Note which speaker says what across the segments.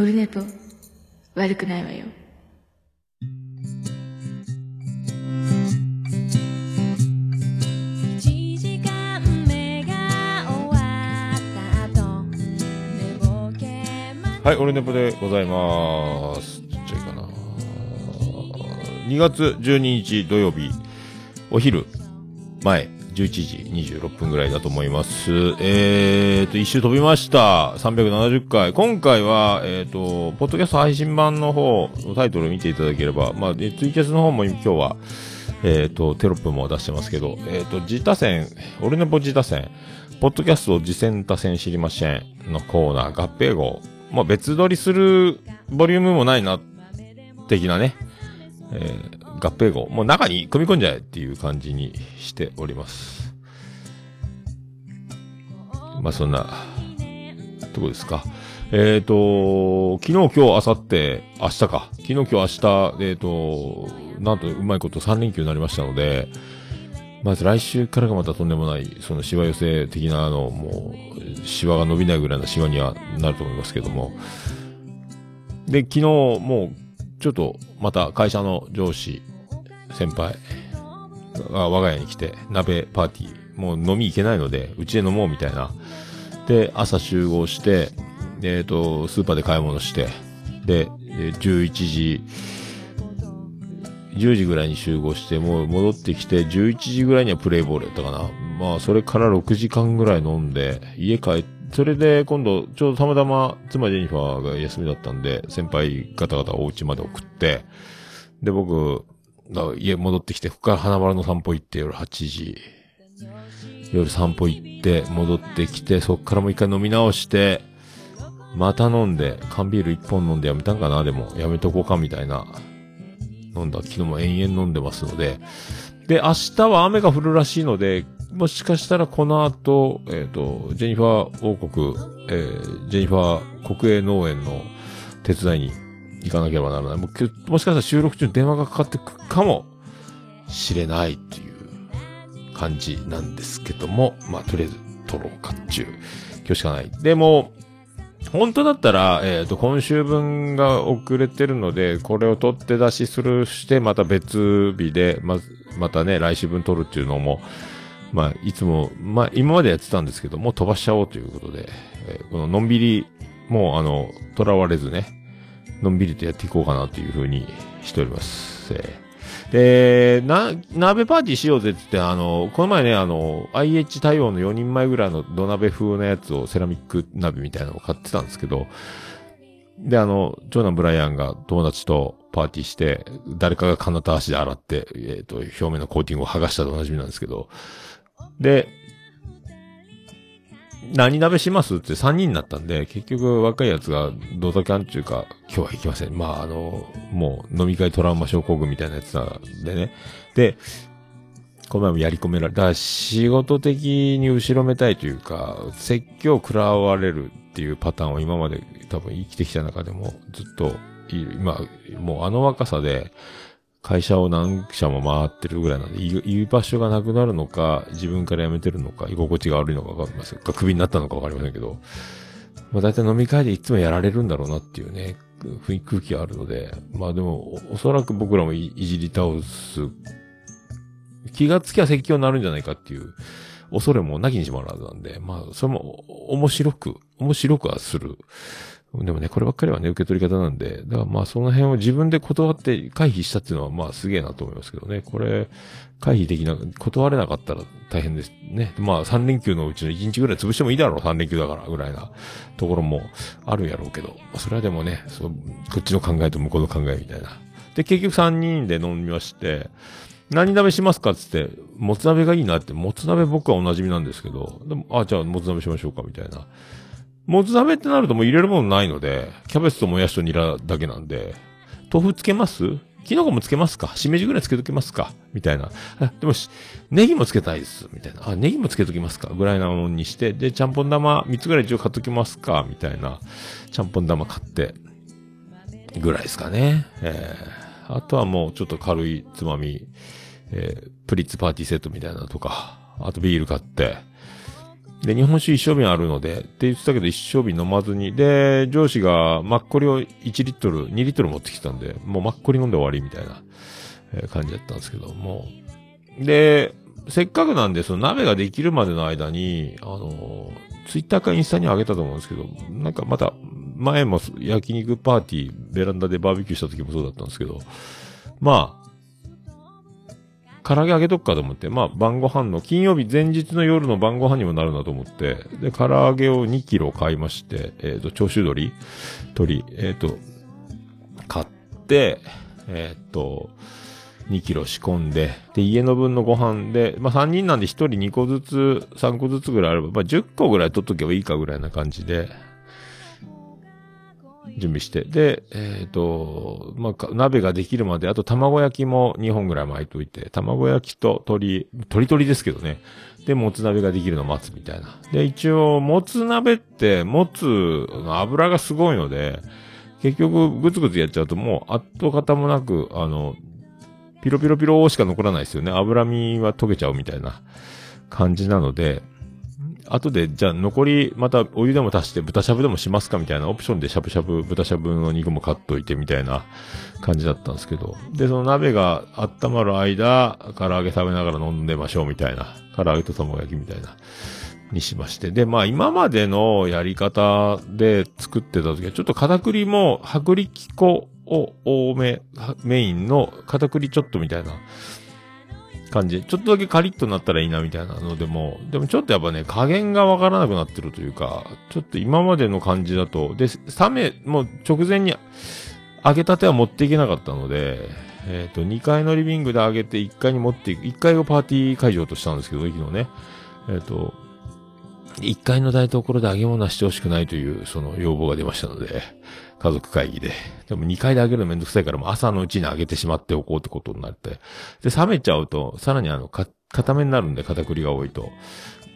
Speaker 1: オルネポ悪くないわよ
Speaker 2: 1時間目が終わった後寝ぼけま
Speaker 3: はい、オルネポでございます。ちっちゃいかな。2月12日土曜日、お昼前、11時26分ぐらいだと思います。えーと、一周飛びました。370回。今回は、えーと、ポッドキャスト配信版の方のタイトル見ていただければ、まあ、ツイキャスの方も今日は、えーと、テロップも出してますけど、えーと、自他戦、オルネポ自他戦、ポッドキャスト自戦他戦知りませんのコーナー合併号。まあ、別撮りするボリュームもないな、的なね、えー合併号。もう中に組み込んじゃえっていう感じにしております。まあ、そんな、とこですか。えっ、と、昨日、今日、明後日、明日か。昨日、今日、明日、えっ、と、なんとうまいこと3連休になりましたので、まず来週からがまたとんでもない、そのシワ寄せ的な、あの、もう、シワが伸びないぐらいのシワにはなると思いますけども。で、昨日、もう、ちょっと、また会社の上司、先輩が我が家に来て、鍋パーティー、もう飲み行けないので、うちで飲もうみたいな。で、朝集合して、えっ、と、スーパーで買い物して、で、11時、10時ぐらいに集合して、もう戻ってきて、11時ぐらいにはプレイボールやったかな。まあ、それから6時間ぐらい飲んで、家帰って、それで今度、ちょうどたまたま妻ジェニファーが休みだったんで、先輩方々お家まで送って、で、僕、だ家戻ってきて、ここから花丸の散歩行って、夜8時、夜散歩行って、戻ってきて、そっからもう一回飲み直して、また飲んで、缶ビール一本飲んでやめたんかな？でも、やめとこうかみたいな。飲んだ。昨日も延々飲んでますので。で、明日は雨が降るらしいので、もしかしたらこの後、えっ、と、ジェニファー王国、えージェニファー国営農園の手伝いに行かなければならない。ももしかしたら収録中に電話がかかってくかもしれないっていう感じなんですけども、まあ、とりあえず撮ろうかっちゅう、今日しかない。でも、本当だったら、えっ、と、今週分が遅れてるので、これを取って出しするして、また別日で、ま、またね、来週分取るっていうのも、まあ、いつも、まあ、今までやってたんですけど、もう飛ばしちゃおうということで、えーこののんびり、もうあの、囚われずね、のんびりとやっていこうかなというふうにしております。えーで、な、鍋パーティーしようぜって言って、あの、この前ね、あの、IH 対応の4人前ぐらいの土鍋風のやつをセラミック鍋みたいなのを買ってたんですけど、で、あの、長男ブライアンが友達とパーティーして、誰かが金と足で洗って、えっ、と、表面のコーティングを剥がしたと同じみなんですけど、で、何鍋しますって3人になったんで、結局若いやつがドタキャンっていうか、今日は行きません。まあ、あの、もう飲み会トラウマ症候群みたいなやつなんでね。で、この前もやり込められ、だから仕事的に後ろめたいというか、説教食らわれるっていうパターンを今まで多分生きてきた中でもずっと、今、もうあの若さで、会社を何社も回ってるぐらいなんで、居場所がなくなるのか、自分から辞めてるのか、居心地が悪いのかわかりません。か、クビになったのかわかりませんけど、まあ大体飲み会でいつもやられるんだろうなっていうね、雰空気があるので、まあでも、おそらく僕らもいじり倒す、気がつきゃ説教になるんじゃないかっていう、恐れもなきにしもあらずなんで、まあ、それも面白く、面白くはする。でもね、こればっかりはね、受け取り方なんで、だからまあその辺を自分で断って回避したっていうのはまあすげえなと思いますけどね。これ、回避できな、断れなかったら大変ですね。まあ3連休のうちの1日ぐらい潰してもいいだろう、3連休だから、ぐらいなところもあるやろうけど、それはでもね、そうこっちの考えと向こうの考えみたいな。で、結局3人で飲みまして、何鍋しますかつって、もつ鍋がいいなって、もつ鍋僕はお馴染みなんですけど、でも、あ、じゃあもつ鍋しましょうか、みたいな。もつ鍋ってなるともう入れるものないので、キャベツともやしとニラだけなんで、豆腐つけます？キノコもつけますか？しめじぐらいつけときますか？みたいな。でもし、ネギもつけたいです。みたいな。あ、ネギもつけときますか？ぐらいなものにして、で、ちゃんぽん玉3つぐらい一応買っときますか？みたいな。ちゃんぽん玉買って、ぐらいですかね。えー、あとはもうちょっと軽いつまみ、えー、プリッツパーティーセットみたいなとか、あとビール買って、で、日本酒一升瓶あるので、って言ってたけど一升瓶飲まずに、で、上司がマッコリを1リットル、2リットル持ってきたんで、もうマッコリ飲んで終わりみたいな、感じだったんですけども。で、せっかくなんで、その鍋ができるまでの間に、あのツイッターかインスタに上げたと思うんですけど、なんかまた、前も焼肉パーティー、ベランダでバーベキューした時もそうだったんですけど、まあ、唐揚げ揚げとくかと思って、まあ晩ご飯の、金曜日前日の夜の晩ご飯にもなるなと思って、で、唐揚げを2キロ買いまして、えっ、と、長州鶏。鶏、えっ、と、買って、えっ、と、2キロ仕込んで、で、家の分のご飯で、まあ3人なんで1人2個ずつ、3個ずつぐらいあれば、まあ10個ぐらい取っとけばいいかぐらいな感じで、準備して。で、えっ、と、まあ、鍋ができるまで、あと卵焼きも2本ぐらい巻いといて、卵焼きと鶏、鶏鶏ですけどね。で、もつ鍋ができるのを待つみたいな。で、一応、もつ鍋って、もつの油がすごいので、結局、ぐつぐつやっちゃうともう、跡形もなく、あの、ピロピロピロしか残らないですよね。脂身は溶けちゃうみたいな感じなので、後で、じゃあ残り、またお湯でも足して豚しゃぶでもしますかみたいなオプションでしゃぶしゃぶ、豚しゃぶの肉も買っといてみたいな感じだったんですけど。で、その鍋が温まる間、唐揚げ食べながら飲んでましょうみたいな。唐揚げと卵焼きみたいな。にしまして。で、まあ今までのやり方で作ってた時は、ちょっと片栗も薄力粉を多め、メインの片栗ちょっとみたいな感じ。ちょっとだけカリッとなったらいいなみたいなのでも、でもちょっとやっぱね、加減がわからなくなってるというか、ちょっと今までの感じだと、で、冷め、もう直前に揚げたては持っていけなかったので、えっ、と、2階のリビングで揚げて1階に持っていく、1階をパーティー会場としたんですけど、昨日ね。えっ、と、1階の台所で揚げ物はしてほしくないという、その要望が出ましたので、家族会議で。でも2階で揚げるのめんどくさいから、もう朝のうちに揚げてしまっておこうってことになって。で、冷めちゃうと、さらにあの、か、固めになるんで、片栗が多いと。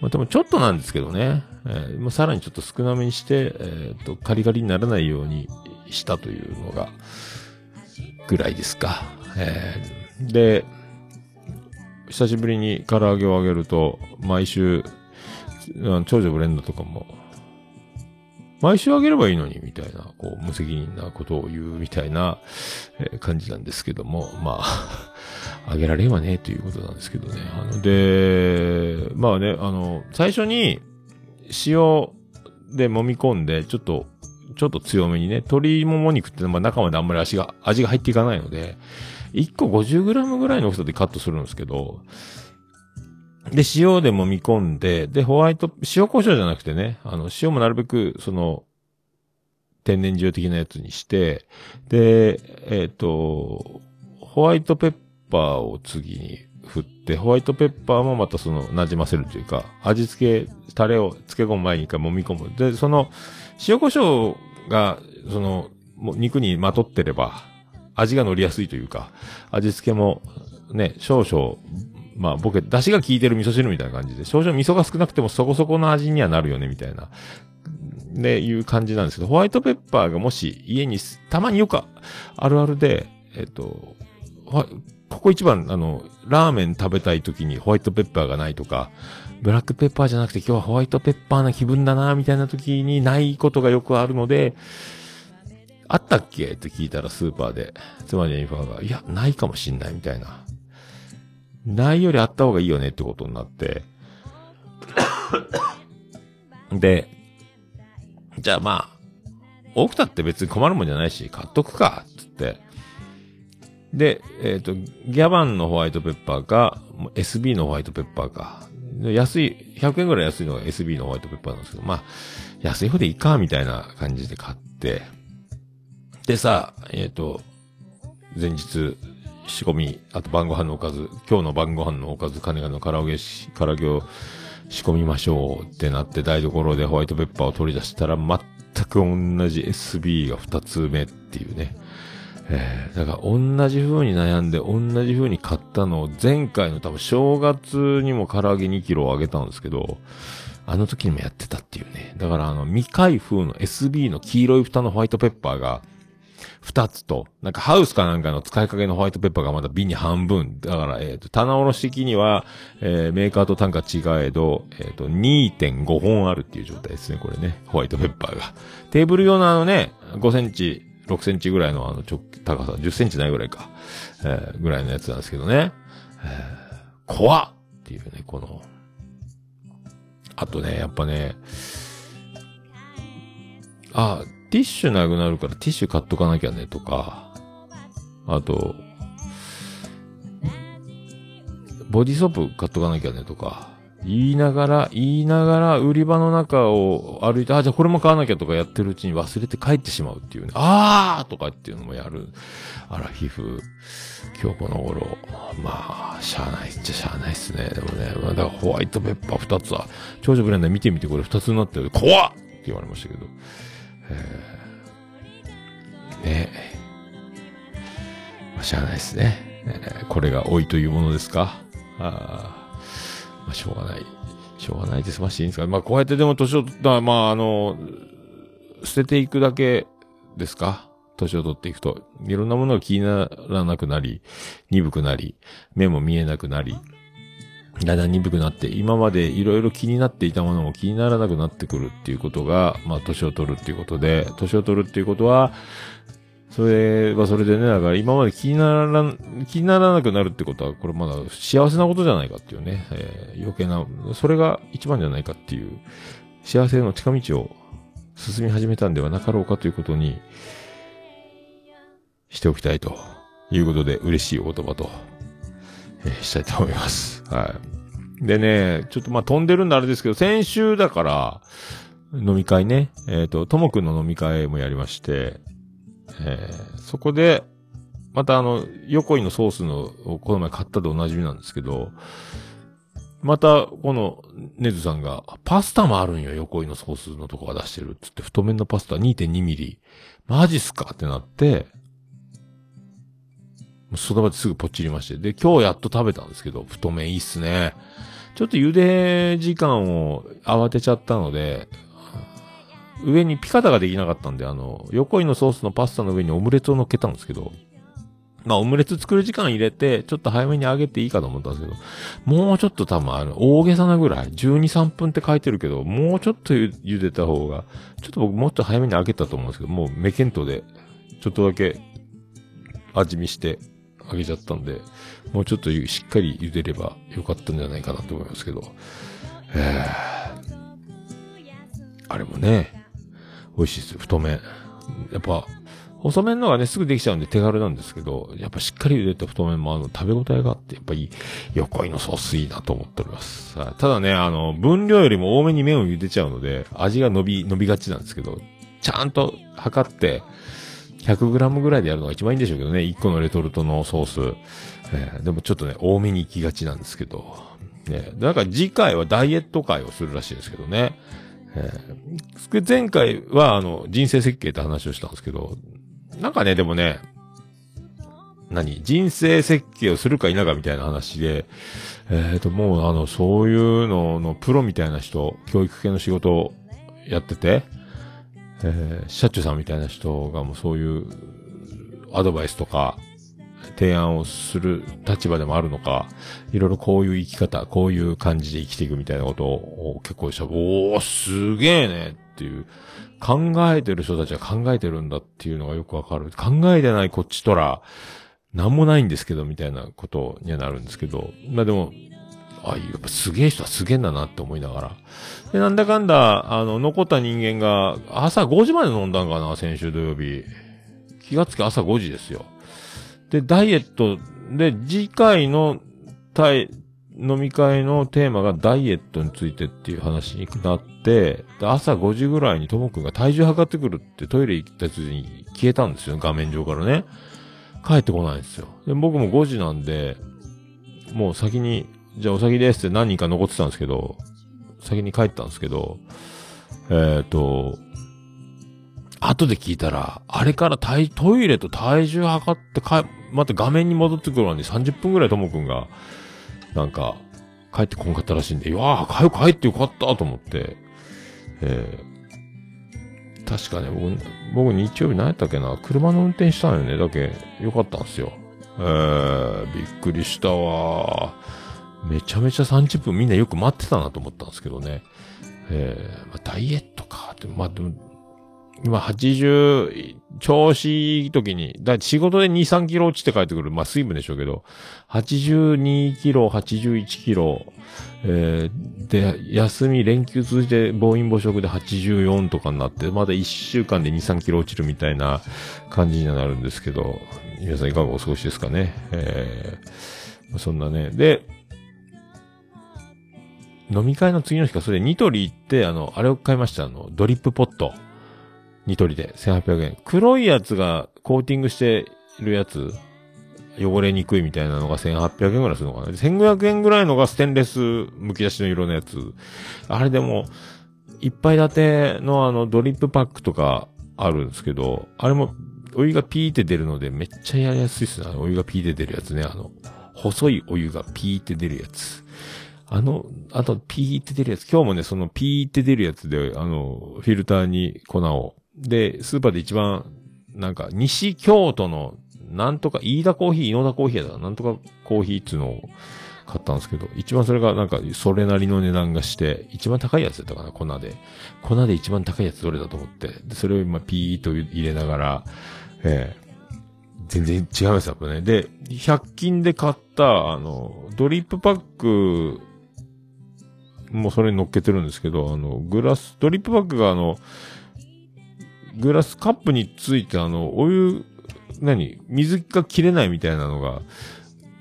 Speaker 3: まあ、でもちょっとなんですけどね。えーまあ、さらにちょっと少なめにして、えっ、と、カリカリにならないようにしたというのが、ぐらいですか。えーで、久しぶりに唐揚げを揚げると、毎週、長女ブレンドとかも、毎週あげればいいのに、みたいな、こう、無責任なことを言うみたいな、え感じなんですけども、まあ、あげられんわね、ということなんですけどね。あの、で、まあね、あの、最初に、塩で揉み込んで、ちょっと、ちょっと強めにね、鶏もも肉って、まあ中まであんまり味が、味が入っていかないので、1個 50g ぐらいの大きさでカットするんですけど、で、塩で揉み込んで、で、ホワイト、塩胡椒じゃなくてね、あの、塩もなるべく、その、天然塩的なやつにして、で、えっ、と、ホワイトペッパーを次に振って、ホワイトペッパーもまたその、馴染ませるというか、味付け、タレを漬け込む前に一回揉み込む。で、その、塩胡椒が、その、もう肉にまとってれば、味が乗りやすいというか、味付けも、ね、少々、まあ、僕、出汁が効いてる味噌汁みたいな感じで、少々味噌が少なくてもそこそこの味にはなるよね、みたいな、ね、いう感じなんですけど、ホワイトペッパーがもし家に、たまによくあるあるで、えっと、ここ一番、あの、ラーメン食べたい時にホワイトペッパーがないとか、ブラックペッパーじゃなくて今日はホワイトペッパーな気分だな、みたいな時にないことがよくあるので、あったっけ？って聞いたらスーパーで、妻ジェニファーが、いや、ないかもしんないみたいな。ないよりあった方がいいよねってことになって。で、じゃあまあ、多くたって別に困るもんじゃないし、買っとくか、つって。で、えっ、と、ギャバンのホワイトペッパーか、SB のホワイトペッパーか。で安い、100円ぐらい安いのが SB のホワイトペッパーなんですけど、まあ、安い方でいいか、みたいな感じで買って。でさ、えっ、と、前日、仕込み、あと晩ご飯のおかず、今日の晩ご飯のおかず、金がの唐揚げし、唐揚げを仕込みましょうってなって台所でホワイトペッパーを取り出したら全く同じ SB が2つ目っていうね。えー、だから同じ風に悩んで同じ風に買ったのを前回の多分正月にも唐揚げ2キロあげたんですけど、あの時にもやってたっていうね。だからあの未開封の SB の黄色い蓋のホワイトペッパーが二つと、なんかハウスかなんかの使いかけのホワイトペッパーがまだ瓶に半分。だから、えっ、と、棚卸し的には、えーメーカーと単価違えど、えっ、と、2.5本あるっていう状態ですね、これね。ホワイトペッパーが。テーブル用のあのね、5センチ、6センチぐらいのあの、直、高さ、10センチないぐらいか。えーぐらいのやつなんですけどね。えー怖っっていうね、この、あとね、やっぱね、あ、ティッシュなくなるからティッシュ買っとかなきゃねとか、あと、ボディソープ買っとかなきゃねとか、言いながら、言いながら売り場の中を歩いて、あ、じゃあこれも買わなきゃとかやってるうちに忘れて帰ってしまうっていうね。あーとかっていうのもやる。あら、皮膚。今日この頃。まあ、しゃあないっちゃしゃあないっすね。でもね、まあだからホワイトペッパー二つは、長女ブレンダー見てみてこれ二つになってる。怖っって言われましたけど。え、まあ、しゃあないっすね。これが老いというものですか？あーまあ、しょうがない。しょうがないです。まあ、いいんですか？まあ、こうやってでも年を取ったら、まあ、あの、捨てていくだけですか？年を取っていくと。いろんなものが気にならなくなり、鈍くなり、目も見えなくなり、だんだん鈍くなって、今までいろいろ気になっていたものも気にならなくなってくるっていうことが、まあ、年を取るっていうことで、年を取るっていうことは、それはそれでね、だから今まで気にならん、気にならなくなるってことは、これまだ幸せなことじゃないかっていうね、えー余計な、それが一番じゃないかっていう、幸せの近道を進み始めたんではなかろうかということに、しておきたいということで、嬉しいお言葉と、えしたいと思います。はい。でね、ちょっとま飛んでるんであれですけど、先週だから、飲み会ね、えっ、と、ともくんの飲み会もやりまして、えーそこで、またあの、横井のソースの、この前買ったでおなじみなんですけど、また、この、ネズさんが、パスタもあるんよ、横井のソースのとこが出してるつって、太麺のパスタ2.2ミリ。マジっすか？ってなって、その場ですぐポチりまして。で、今日やっと食べたんですけど、太麺いいっすね。ちょっと茹で時間を慌てちゃったので、上にピカタができなかったんで、あの、横井のソースのパスタの上にオムレツを乗っけたんですけど、まあ、オムレツ作る時間入れて、ちょっと早めに揚げていいかと思ったんですけど、もうちょっと多分あの、大げさなぐらい、12、3分って書いてるけど、もうちょっと茹でた方が、ちょっと僕もっと早めに揚げたと思うんですけど、もう目見当で、ちょっとだけ味見して揚げちゃったんで、もうちょっとしっかり茹でればよかったんじゃないかなと思いますけど、えー、あれもね、美味しいですよ、太麺。やっぱ、細麺のがね、すぐできちゃうんで手軽なんですけど、やっぱしっかり茹でた太麺もあの、食べ応えがあって、やっぱり、横井のソースいいなと思っております。はいただね、あの、分量よりも多めに麺を茹でちゃうので、味が伸び、伸びがちなんですけど、ちゃんと測って、100g ぐらいでやるのが一番いいんでしょうけどね、1個のレトルトのソース。えーでもちょっとね、多めに行きがちなんですけど、ね、だから次回はダイエット会をするらしいですけどね。えー前回は、あの、人生設計って話をしたんですけど、なんかね、でもね、何？人生設計をするか否かみたいな話で、えっ、と、もう、あの、そういうののプロみたいな人、教育系の仕事をやってて、えー、社長さんみたいな人がもうそういうアドバイスとか、提案をする立場でもあるのか、いろいろこういう生き方、こういう感じで生きていくみたいなことを結構した、おー、すげえねっていう、考えてる人たちは考えてるんだっていうのがよくわかる。考えてないこっちとら、なんもないんですけど、みたいなことにはなるんですけど、まあでも、あ、やっぱすげえ人はすげえんだなって思いながら。で、なんだかんだ、あの、残った人間が、朝5時まで飲んだんかな、先週土曜日。気がつき朝5時ですよ。で、ダイエット、で、次回の、たい、飲み会のテーマがダイエットについてっていう話になって、で朝5時ぐらいにともくんが体重測ってくるってトイレ行った時に消えたんですよ、画面上からね。帰ってこないんですよ。で、僕も5時なんで、もう先に、じゃあお先ですって何人か残ってたんですけど、先に帰ったんですけど、えっ、と、後で聞いたら、あれから体トイレと体重測ってか、また画面に戻ってくるのに30分ぐらいともくんが、なんか、帰ってこんかったらしいんで、いやー、帰帰ってよかったと思って、えー確かね、僕、僕日曜日何やったっけな、車の運転したんよね。だけ、よかったんですよ。えー、びっくりしたわ。めちゃめちゃ30分みんなよく待ってたなと思ったんですけどね。えー、まあ、ダイエットかって、まあ、でも、今80、調子いい時に、だ仕事で2、3キロ落ちて帰ってくる。まあ、水分でしょうけど、82キロ、81キロ、えー、で、休み、連休通じて暴飲暴食で84とかになって、まだ1週間で2、3キロ落ちるみたいな感じになるんですけど、皆さんいかがお過ごしですかね。えー、そんなね。で、飲み会の次の日か、それニトリ行って、あの、あれを買いました。あの、ドリップポット。ニトリで1800円。黒いやつがコーティングしてるやつ、汚れにくいみたいなのが1800円ぐらいするのかな。1500円ぐらいのがステンレス剥き出しの色のやつ。あれでも、一杯立てのあのドリップパックとかあるんですけど、あれもお湯がピーって出るのでめっちゃやりやすいっすね。あのお湯がピーって出るやつね。あの、細いお湯がピーって出るやつ。あの、あとピーって出るやつ。今日もね、そのピーって出るやつで、あの、フィルターに粉をで、スーパーで一番、なんか、西京都の、なんとか、飯田コーヒー、井野田コーヒーやだなんとかコーヒーっていうのを買ったんですけど、一番それがなんか、それなりの値段がして、一番高いやつだったかな、粉で。粉で一番高いやつどれだと思って。で、それを今ピーと入れながら、えー全然違いますよね。で、100均で買った、あの、ドリップパック、もうそれに乗っけてるんですけど、あの、グラス、ドリップパックがあの、グラスカップについてあの、お湯、何水が切れないみたいなのが、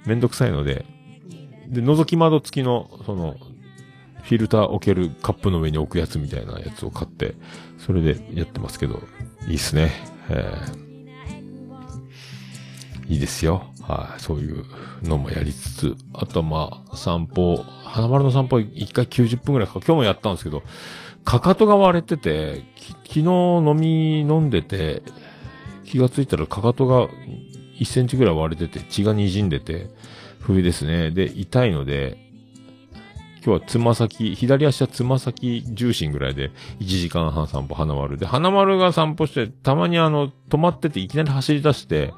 Speaker 3: めんどくさいので、で、覗き窓付きの、その、フィルター置けるカップの上に置くやつみたいなやつを買って、それでやってますけど、いいっすね。えー、いいですよ。はい、そういうのもやりつつ、あとはまあ、散歩、花丸の散歩1回90分くらいか、今日もやったんですけど、かかとが割れてて、昨日飲み飲んでて、気がついたらかかとが1センチぐらい割れてて、血が滲んでて、冬ですね。で、痛いので、今日はつま先、左足はつま先重心ぐらいで1時間半散歩花丸で、花丸が散歩して、たまにあの、止まってていきなり走り出して、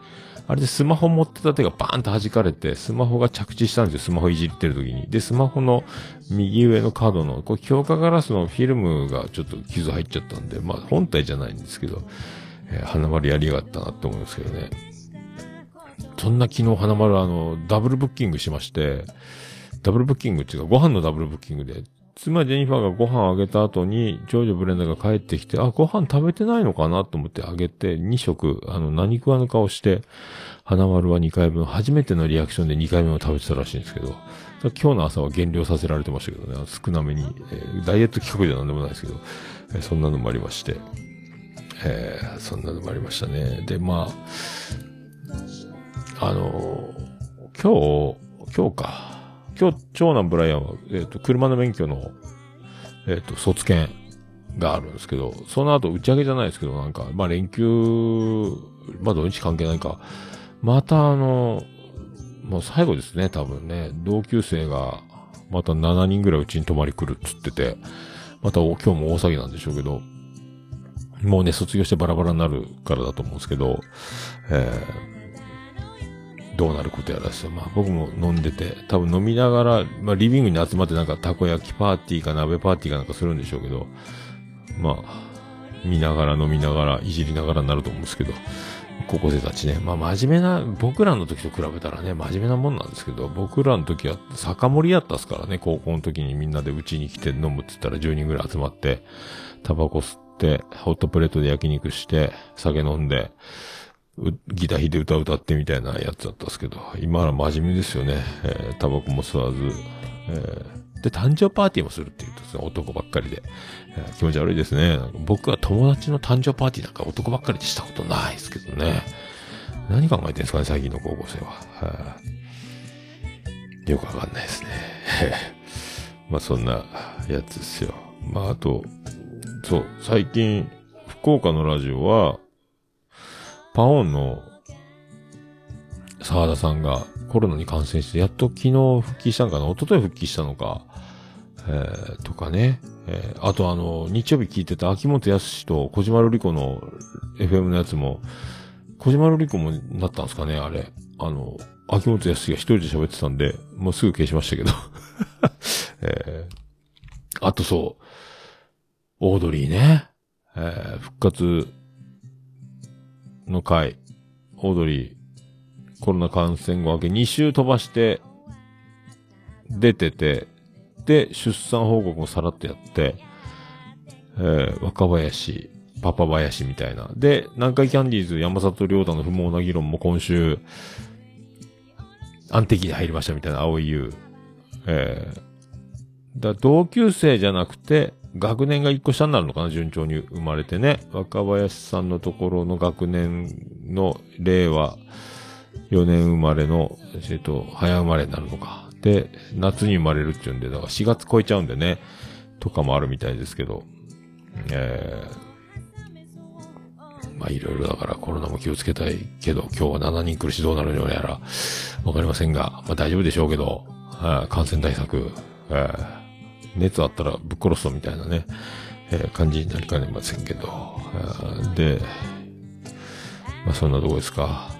Speaker 3: あれでスマホ持ってた手がバーンと弾かれて、スマホが着地したんですよ、スマホいじってる時に。で、スマホの右上の角の、これ強化ガラスのフィルムがちょっと傷入っちゃったんで、まあ本体じゃないんですけど、えー、花丸やりやがったなって思うんですけどね。そんな昨日花丸あの、ダブルブッキングしまして、ダブルブッキングっていうか、ご飯のダブルブッキングで、妻ジェニファーがご飯あげた後に、長女ブレンダーが帰ってきて、あ、ご飯食べてないのかなと思ってあげて、2食、あの、何食わぬ顔して、花丸は2回分、初めてのリアクションで2回目を食べてたらしいんですけど、今日の朝は減量させられてましたけどね、少なめに、えー、ダイエット企画じゃなんでもないですけど、えー、そんなのもありまして、えー、そんなのもありましたね。で、まあ、あの今日、今日か。今日、長男ブライアンは、えっ、ー、と、車の免許の、えっ、ー、と、卒検があるんですけど、その後打ち上げじゃないですけど、なんか、まあ、連休、まあ、土日関係ないか、またあの、もう最後ですね、多分ね、同級生が、また7人ぐらいうちに泊まり来るっつってて、また今日も大騒ぎなんでしょうけど、もうね、卒業してバラバラになるからだと思うんですけど、えー、どうなることやらして、まあ僕も飲んでて、多分飲みながら、まあリビングに集まってなんかたこ焼きパーティーか鍋パーティーかなんかするんでしょうけど、まあ、見ながら飲みながら、いじりながらになると思うんですけど、高校生たちね。まあ真面目な、僕らの時と比べたらね、真面目なもんなんですけど、僕らの時は酒盛りやったっすからね、高校の時にみんなでうちに来て飲むって言ったら10人ぐらい集まって、タバコ吸って、ホットプレートで焼肉して、酒飲んで、ギター弾いて歌歌ってみたいなやつだったんですけど、今は真面目ですよね。えー、タバコも吸わず、えー、で、誕生パーティーもするって言うとですね、男ばっかりで、えー、気持ち悪いですね。僕は友達の誕生パーティーなんか男ばっかりでしたことないですけどね。何考えてるんですかね、最近の高校生は。は、よくわかんないですね。まあそんなやつですよ。まああと、そう、最近、福岡のラジオは、パオンの沢田さんがコロナに感染して、やっと昨日復帰したんかな？一昨日復帰したのか、えー、とかね。えー、あとあの、日曜日聞いてた秋元康と小島瑠璃子の FM のやつも、小島瑠璃子もなったんですかね、あれ。あの、秋元康が一人で喋ってたんで、もうすぐ消しましたけど。えー、あとそう、オードリーね。えー、復活の回、オードリー、コロナ感染後明け2週飛ばして、出てて、で、出産報告もさらってやって、えー、若林、パパ林みたいな。で、南海キャンディーズ山里亮太の不毛な議論も今週、安定期に入りましたみたいな、青い優。えー、だ同級生じゃなくて、学年が一個下になるのかな？順調に生まれてね。若林さんのところの学年の令和4年生まれの、えっと、早生まれになるのか。で、夏に生まれるっていうんで、だから4月超えちゃうんでね、とかもあるみたいですけど。えー、まあいろいろだからコロナも気をつけたいけど、今日は7人来るしどうなるのやら、わかりませんが、まあ大丈夫でしょうけど、はい感染対策、えー熱あったらぶっ殺すぞみたいなね、えー感じになりかねませんけど、で、まあそんなとこですか。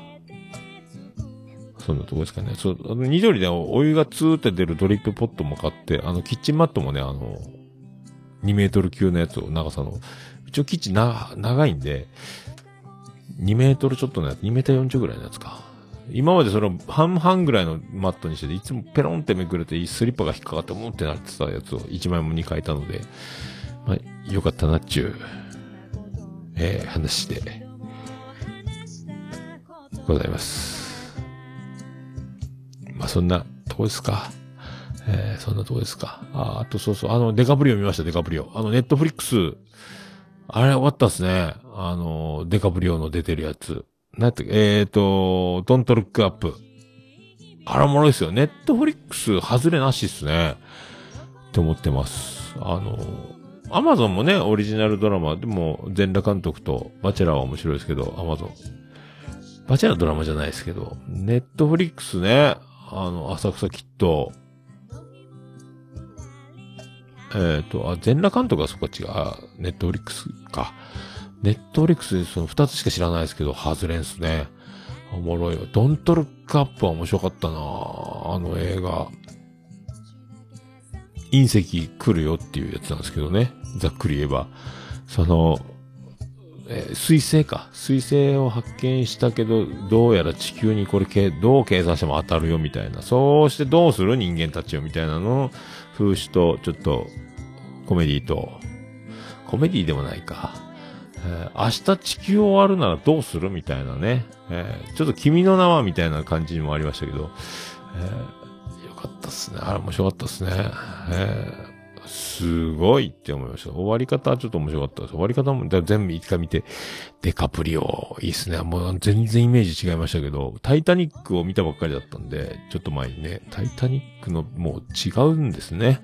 Speaker 3: そんなとこですかね。そう、あの、緑でお湯がツーって出るドリップポットも買って、あの、キッチンマットもね、あの、2メートル級のやつを、長さの、一応キッチンな、長いんで、2メートルちょっとのやつ、2メーター40ぐらいのやつか。今までそれを半々ぐらいのマットにしてて、いつもペロンってめくれて、スリッパが引っかかって、もってなってたやつを1枚も2回いたので、まあ、よかったなっちゅう、えー、話で、ございます。まあ、そんなとこですか。えー、そんなとこですか。あ、あとそうそう、あの、デカプリオ見ました、デカプリオ。あの、ネットフリックス、あれ終わったっすね。あの、デカプリオの出てるやつ。なんやったっけーと、 Don't Look Up。あれおもろいですよ。ネットフリックス外れなしっすね。って思ってます。あの、アマゾンもね、オリジナルドラマ、でも、全裸監督と、バチェラーは面白いですけど、アマゾン。バチェラードラマじゃないですけど、ネットフリックスね、あの、浅草キッド、えっ、と、あ、全裸監督はそこ違う。あネットフリックスか。ネットフリックスでその二つしか知らないですけど、外れんすね。おもろいよ。ドントルックアップは面白かったなあの映画。隕石来るよっていうやつなんですけどね。ざっくり言えば。その、えー水星か。水星を発見したけど、どうやら地球にこれ、どう計算しても当たるよみたいな。そうしてどうする人間たちよみたいなの、風刺と、ちょっと、コメディと、コメディでもないか。えー明日地球終わるならどうする？みたいなね。えーちょっと君の名はみたいな感じにもありましたけど、えーよかったっすね。あれ面白かったっすね。えーすごいって思いました。終わり方はちょっと面白かったです。終わり方も全部一回見て、デカプリオ、いいっすね。もう全然イメージ違いましたけど、タイタニックを見たばっかりだったんで、ちょっと前にね、タイタニックのもう違うんですね。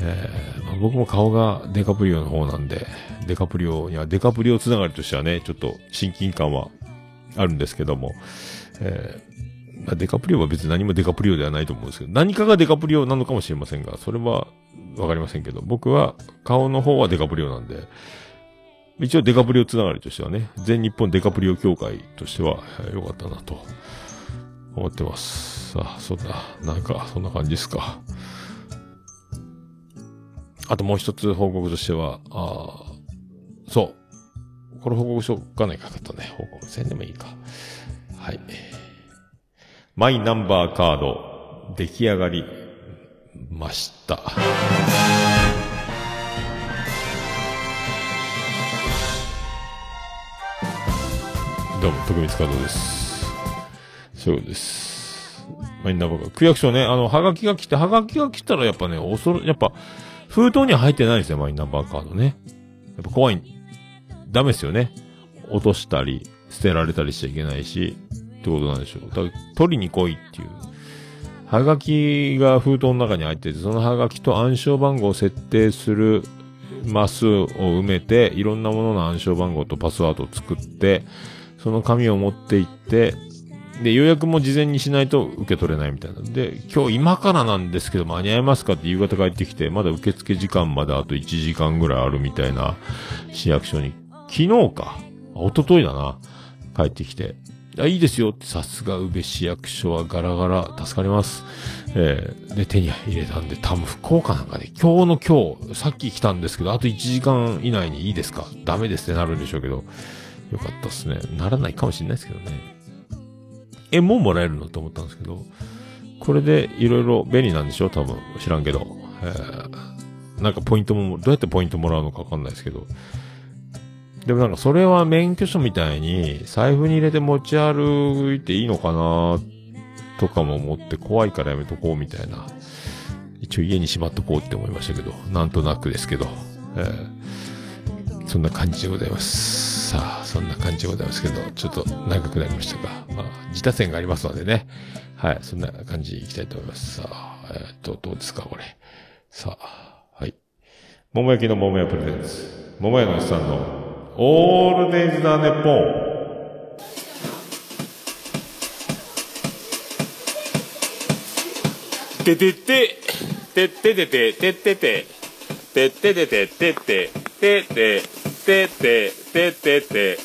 Speaker 3: えーまあ僕も顔がデカプリオの方なんで、デカプリオにはデカプリオつながりとしてはね、ちょっと親近感はあるんですけども、えーまあ、デカプリオは別に何もデカプリオではないと思うんですけど、何かがデカプリオなのかもしれませんが、それはわかりませんけど、僕は顔の方はデカプリオなんで、一応デカプリオつながりとしてはね、全日本デカプリオ協会としては良かったなと思ってます。さあ、そんな、なんか、そんな感じですか。あともう一つ報告としては、あそう。これ報告しようかないかかったね。報告せんでもいいか。はい。マイナンバーカード、出来上がりました。どうも、徳光カードです。そうです。マイナンバーカード。区役所ね、あの、はがきが来て、はがきが来たらやっぱね、恐ろ、やっぱ、封筒には入ってないんですよ、マイナンバーカードね。やっぱ怖い。ダメですよね。落としたり、捨てられたりしちゃいけないし、ってことなんでしょう。だから取りに来いっていう。はがきが封筒の中に入ってて、そのはがきと暗証番号を設定するマスを埋めて、いろんなものの暗証番号とパスワードを作って、その紙を持って行って、で、予約も事前にしないと受け取れないみたいな。で、今日今からなんですけど間に合いますかって夕方帰ってきて、まだ受付時間まであと1時間ぐらいあるみたいな市役所に、昨日か、一昨日だな、帰ってきて、あ、いいですよって、さすが宇部市役所はガラガラ、助かります。えー、で、手に入れたんで、多分福岡なんかで、今日の今日、さっき来たんですけど、あと1時間以内にいいですか。ダメですってなるんでしょうけど、よかったっすね。ならないかもしれないですけどね。え、もうもらえるの？と思ったんですけど、これでいろいろ便利なんでしょ？多分。知らんけど。えー、なんかポイントも、どうやってポイントもらうのかわかんないですけど。でもなんかそれは免許証みたいに財布に入れて持ち歩いていいのかなとかも思って怖いからやめとこうみたいな。一応家にしまっとこうって思いましたけど、なんとなくですけど。えー、そんな感じでございます。さあ、そんな感じでございますけど、ちょっと長くなりましたが、まあ、自他線がありますのでね。はい、そんな感じでいきたいと思います。さあ、えー、っと、どうですか、これ。さあ、はい。桃焼きの桃屋プレゼンツ。桃屋のおっさんの、オールデイズ・ザ・ネッポン。
Speaker 4: ててて、てっててて、てってて、てっててて、てて、てて、てて、ててて、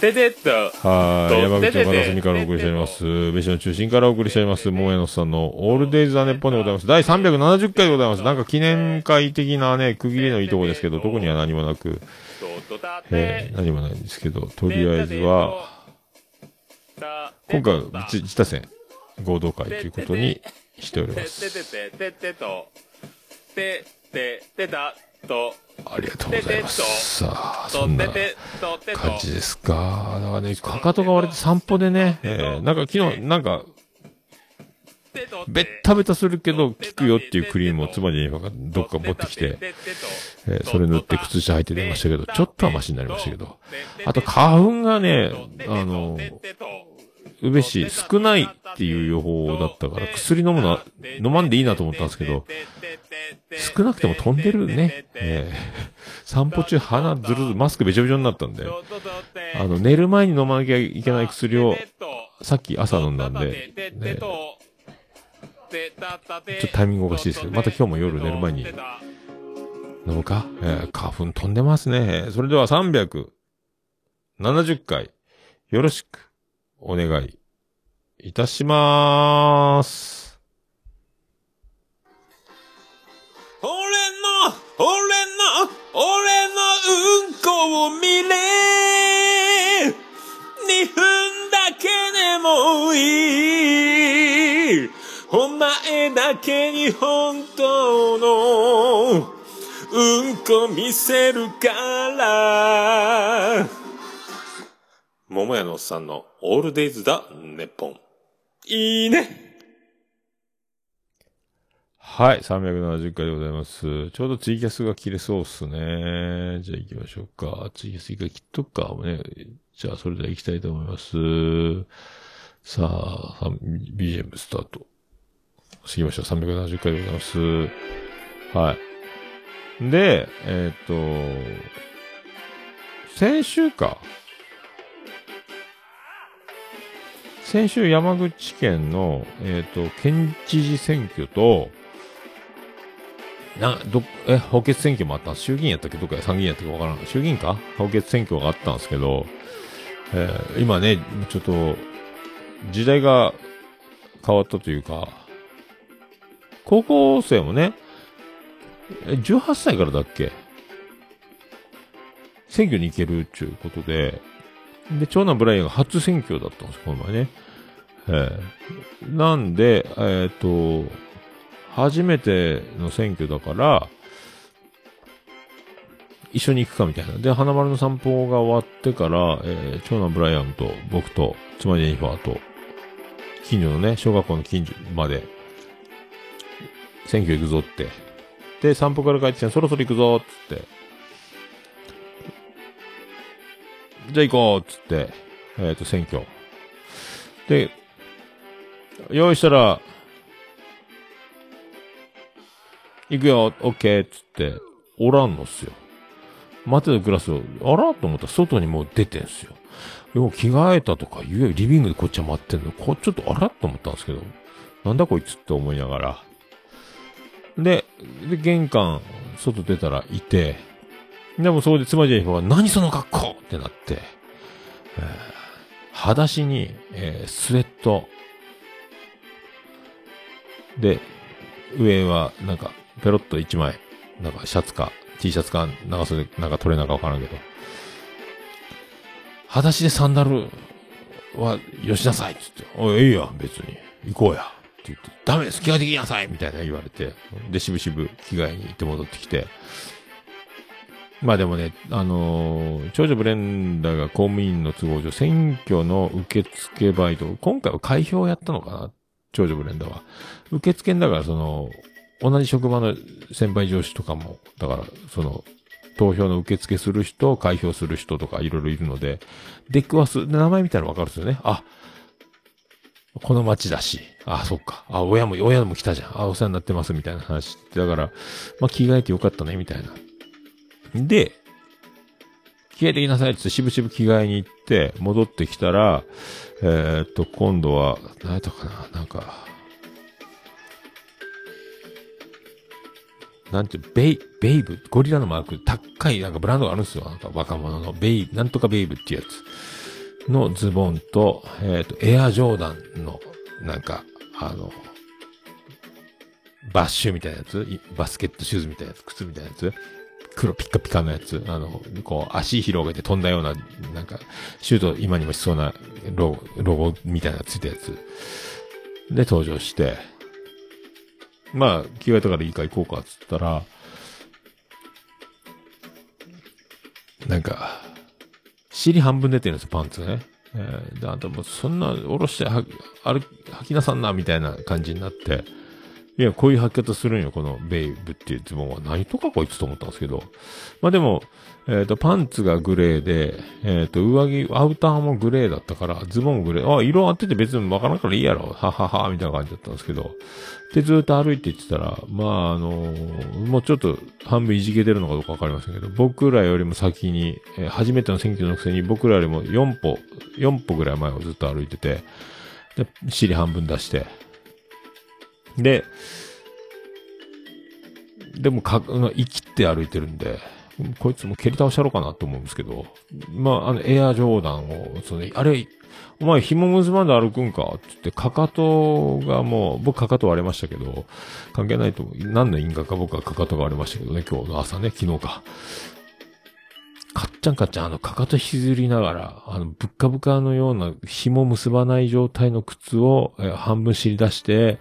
Speaker 4: ててと。
Speaker 3: はい。山口の片隅からお送りしております。別所の中心からお送りしております。桃屋のさんのオールデイズ・ザ・ネッポンでございます。第370回でございます。なんか記念会的なね、区切りのいいとこですけど、特には何もなく、えー、何もないんですけど、とりあえずは、今回は自他線合同会ということにしております。
Speaker 4: と、
Speaker 3: ありがとうございます。さあ、そ
Speaker 4: と、
Speaker 3: んな。感じですか？だからね、かかとが割れて散歩でね、えー、なんか昨日、なんか、べったべたするけど、効くよっていうクリームを妻に今どっか持ってきて、えーそれ塗って靴下履いて出ましたけど、ちょっとはマシになりましたけど。あと花粉がね、あの、宇部市少ないっていう予報だったから、薬飲むのは、飲まんでいいなと思ったんですけど、少なくても飛んでるね。えー散歩中鼻ずるずる、マスクべちょべちょになったんで、あの、寝る前に飲まなきゃいけない薬を、さっき朝飲んだんで、ね、ちょっとタイミングおかしいですけど、また今日も夜寝る前に飲むか？えー花粉飛んでますね。それでは370回、よろしく。お願いいたしまーす。
Speaker 4: 俺の、俺の、俺のうんこを見れ。二分だけでもいい。お前だけに本当のうんこ見せるから。桃屋のおっさんのオールデイズだ、ネッポン。いいね
Speaker 3: はい、370回でございます。ちょうどツイキャスが切れそうっすね。じゃあ行きましょうか。ツイキャス一回切っとくか。ね、じゃあそれでは行きたいと思います。さあ、BGM スタート。してきましょう。370回でございます。はい。で、えっ、と、先週か。先週山口県の、えっ、と、県知事選挙と、な、ど、え、補欠選挙もあった衆議院やったっけ？どっか参議院やったっけわからん。衆議院か？補欠選挙があったんですけど、えー今ね、ちょっと、時代が変わったというか、高校生もね、え18歳からだっけ？選挙に行けるっていうことで、で、長男ブライアンが初選挙だったんです、この前ね。えーなんで、えっ、と、初めての選挙だから、一緒に行くかみたいな。で、花丸の散歩が終わってから、えー長男ブライアンと僕と妻ジェニファーと、近所のね、小学校の近所まで、選挙行くぞって。で、散歩から帰ってきて、そろそろ行くぞっつって。じゃあ行こうっつって、えっ、と、選挙。で、用意したら、行くよ、オッケーっつって、おらんのっすよ。待てたグラスを、あらと思ったら外にもう出てんすよ。よう着替えたとか言えよ、リビングでこっちは待ってんの。こちょっとあらと思ったんですけど、なんだこいつって思いながら。で、で、玄関、外出たらいて、でもそこで妻ジェニファーが、何その格好ってなって、えー裸足に、えースウェット。で、上は、なんか、ペロッと一枚、なんかシャツか、T シャツか、長袖、なんか取れなかわからんけど、裸足でサンダルは、よしなさいっつって、おい、いいや、別に、行こうや。って言って、ダメです、着替えてきなさい。みたいな言われて、で、しぶしぶ着替えに行って戻ってきて、まあでもね、あのー長女ブレンダーが公務員の都合上、選挙の受付バイト、今回は開票やったのかな長女ブレンダーは。受付だから、その、同じ職場の先輩上司とかも、だから、その、投票の受付する人、開票する人とかいろいろいるので、出くわす、名前見たらわかるんですよね。あ、この町だし、あ、そっか。あ、親も、親も来たじゃん。あ、お世話になってます、みたいな話。だから、まあ、着替えてよかったね、みたいな。で、着替えてきなさいって、しぶしぶ着替えに行って、戻ってきたら、えーっと、今度は、何やったかな、なんか、なんていう、ベイ、ベイブ、ゴリラのマーク、高いなんかブランドがあるんですよ。なんか若者の、ベイ、なんとかベイブっていうやつ。のズボンと、えーっと、エアジョーダンの、なんか、あの、バッシュみたいなやつ、バスケットシューズみたいなやつ、靴みたいなやつ、黒ピカピカのやつ、あの、こう、足広げて飛んだような、なんか、シュート今にもしそうなロゴ、ロゴみたいなついたやつ。で、登場して、まあ、着替えたからいいか行こうか、つったら、なんか、尻半分出てるんですよ、パンツね。えーで、あんたもうそんな、おろしては、ある、履きなさんな、みたいな感じになって、いや、こういう履き方するんよ、このベイブっていうズボンは。何とかこいつと思ったんですけど。まあでも、えっ、と、パンツがグレーで、えっ、と、上着、アウターもグレーだったから、ズボングレー。あ、色合ってて別にわからんからいいやろ。ははは、みたいな感じだったんですけど。で、ずっと歩いていってたら、まあ、あのもうちょっと半分いじけてるのかどうかわかりませんけど、僕らよりも先に、え初めての選挙のくせに僕らよりも4歩、4歩ぐらい前をずっと歩いてて、で、尻半分出して、で、でもか、生きて歩いてるんで、こいつも蹴り倒したろうかなと思うんですけど、まあ、あの、エアジョーダンを、その、あれ、お前紐結ばんで歩くんかって言って、かかとがもう、僕かかと割れましたけど、関係ないと、何の因果か僕はかかとが割れましたけどね、今日の朝ね、昨日か。かっちゃんかっちゃん、あの、かかと引きずりながら、あの、ぶっかぶかのような紐結ばない状態の靴を、えー半分尻出して、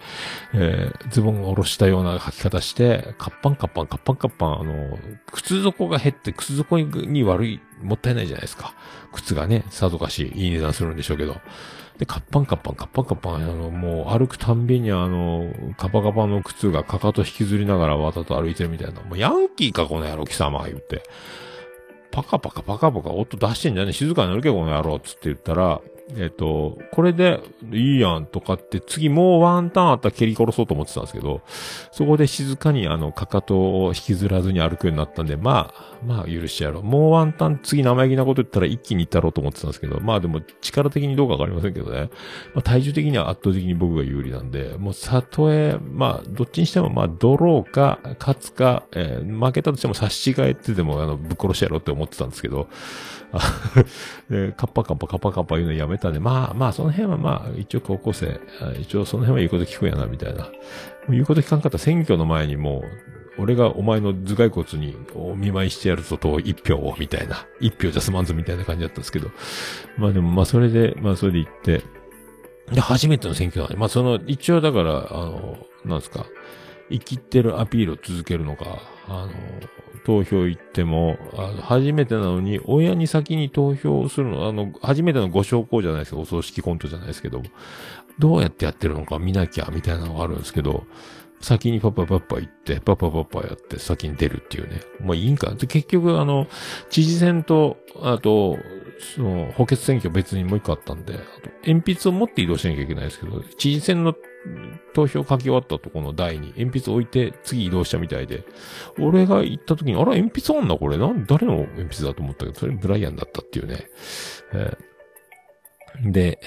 Speaker 3: えーズボンを下ろしたような履き方して、カッパンカッパン、カッパンカッパン、あの、靴底が減って、靴底に悪い、もったいないじゃないですか。靴がね、さぞかしいい値段するんでしょうけど。で、カッパンカッパン、カッパンカッパン、あの、もう歩くたんびにあの、カパカパの靴がかかと引きずりながらわざと歩いてるみたいな。もうヤンキーか、この野郎、貴様、言って。パカパカパカパカ音出してんじゃねえ。静かになるけ、この野郎、つって言ったら、えっ、と、これでいいやんとかって、次もうワンターンあったら蹴り殺そうと思ってたんですけど、そこで静かにあの、かかとを引きずらずに歩くようになったんで、まあ、まあ許してやろう。もうワンタン次生意気なこと言ったら一気に行ったろうと思ってたんですけど、まあでも力的にどうかわかりませんけどね。まあ体重的には圧倒的に僕が有利なんで、もうたとえ、まあどっちにしてもまあドローか、勝つか、えー負けたとしても差し違えてでもあの、ぶっ殺してやろうって思ってたんですけど、でカッパカッパカッパカッパ言うのやめたんで、まあまあその辺はまあ一応高校生、一応その辺は言うこと聞くやなみたいな。言うこと聞かんかったら選挙の前にもう、俺がお前の頭蓋骨にお見舞いしてやるぞと一票を、みたいな。一票じゃ済まんぞみたいな感じだったんですけど。まあでもまあそれで、まあそれで行って、で、初めての選挙なんで、まあその、一応だから、あの、なんですか、生きてるアピールを続けるのか、あの、投票行っても、初めてなのに、親に先に投票するの、あの、初めてのご証拠じゃないですか、お葬式コントじゃないですけど、どうやってやってるのか見なきゃ、みたいなのがあるんですけど、先にパパパパ行って、パパパパやって先に出るっていうね。まあいいんか。結局あの、知事選と、あと、その、補欠選挙別にもう一個あったんで、あと、鉛筆を持って移動しなきゃいけないですけど、知事選の投票書き終わったとこの台に鉛筆置いて次移動したみたいで、俺が行った時に、あら、鉛筆あんなこれ。なん、誰の鉛筆だと思ったけど、それブライアンだったっていうね。えーで、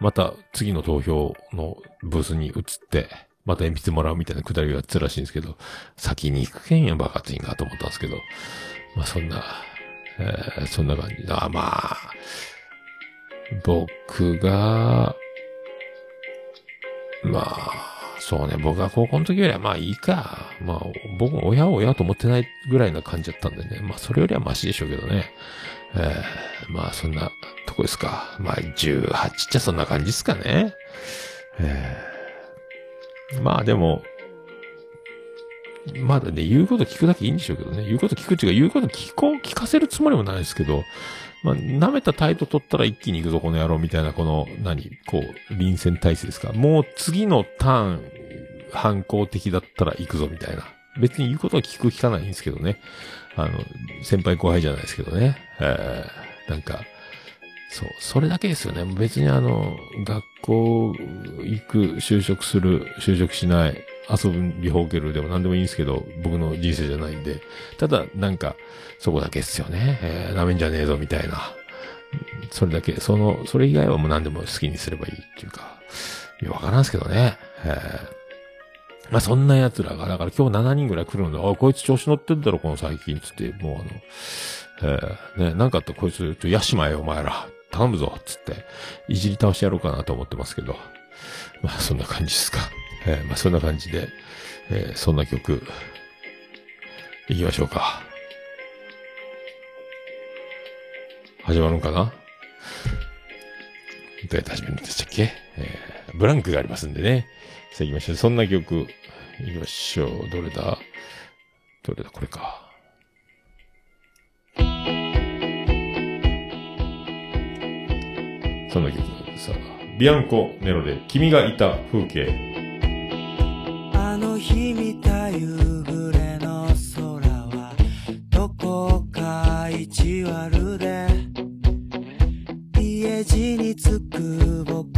Speaker 3: また次の投票のブースに移って、また鉛筆もらうみたいなくだりがやってたらしいんですけど、先に行くけんやバカツインがと思ったんですけど、まあそんな、えーそんな感じ。あまあ、僕が、まあ、そうね、僕が高校の時よりはまあいいか。まあ、僕も親を親と思ってないぐらいな感じだったんでね。まあそれよりはマシでしょうけどね。えーまあそんなとこですか。まあ18っちゃそんな感じですかね。えーまあでも、まだね、言うこと聞くだけいいんでしょうけどね。言うこと聞くっていうか、言うこと聞こう、聞かせるつもりもないですけど、まあ、舐めたタイト取ったら一気に行くぞ、この野郎、みたいな、この、何、こう、臨戦態勢ですか。もう次のターン、反抗的だったら行くぞ、みたいな。別に言うことは聞く聞かないんですけどね。あの、先輩後輩じゃないですけどね。えー、なんか、そう、それだけですよね。別にあの、学校行く、就職する、就職しない、遊びほうけるでも何でもいいんですけど、僕の人生じゃないんで。ただ、なんか、そこだけですよね。えー、舐めんじゃねえぞ、みたいな。それだけ、その、それ以外はもう何でも好きにすればいいっていうか、いや、わからんすけどね。えー、まあ、そんな奴らが、だから今日7人ぐらい来るので、あ、こいつ調子乗ってんだろ、この最近、つって、もうあの、えー、ね、なんかあったらこいつ、ちょ、やしまえよ、お前ら。頼むぞ、つって、いじり倒してやろうかなと思ってますけど。まあ、そんな感じですか。えー、まあ、そんな感じで、えー、そんな曲、行きましょうか。始まるんかな？どうやって始めるんでしたっけ？えー、ブランクがありますんでね。さあ行きましょう。そんな曲、行きましょう。どれだ？どれだ？これか。そんな曲さあ、ビアンコ・ネロで君がいた風景。
Speaker 5: あの日見た夕暮れの空はどこか意地悪で家路につく僕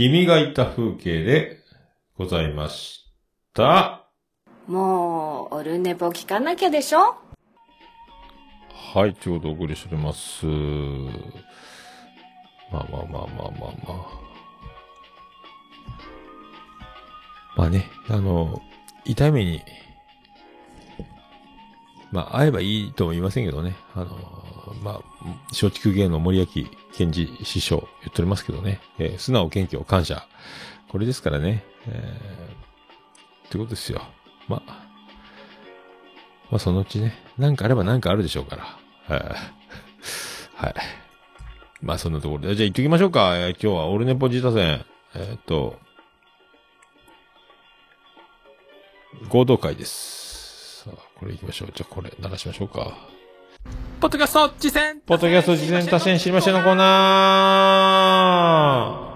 Speaker 5: 君がいた
Speaker 3: 風景でございました。
Speaker 6: もう、オルネポ聞かなきゃでしょ？
Speaker 3: はい、ということでお送りしております。まあまあまあまあまあまあ。まあね、あの、痛い目に、まあ、会えばいいとも言いませんけどね。あの、まあ、松竹芸能森脇健児師匠言っておりますけどね。えー素直、謙虚、感謝。これですからね。えー、ってことですよ。まあ、まあ、そのうちね、なんかあればなんかあるでしょうから。はい。はい。まあ、そんなところで。じゃあ行ってきましょうか。えー今日はオルネポジータ戦。えーっと、合同会です。さあ、これ行きましょう。じゃあこれ流しましょうか。
Speaker 4: ポッドキャスト次戦
Speaker 3: ポッドキャスト事前多戦知りましょうのコーナー。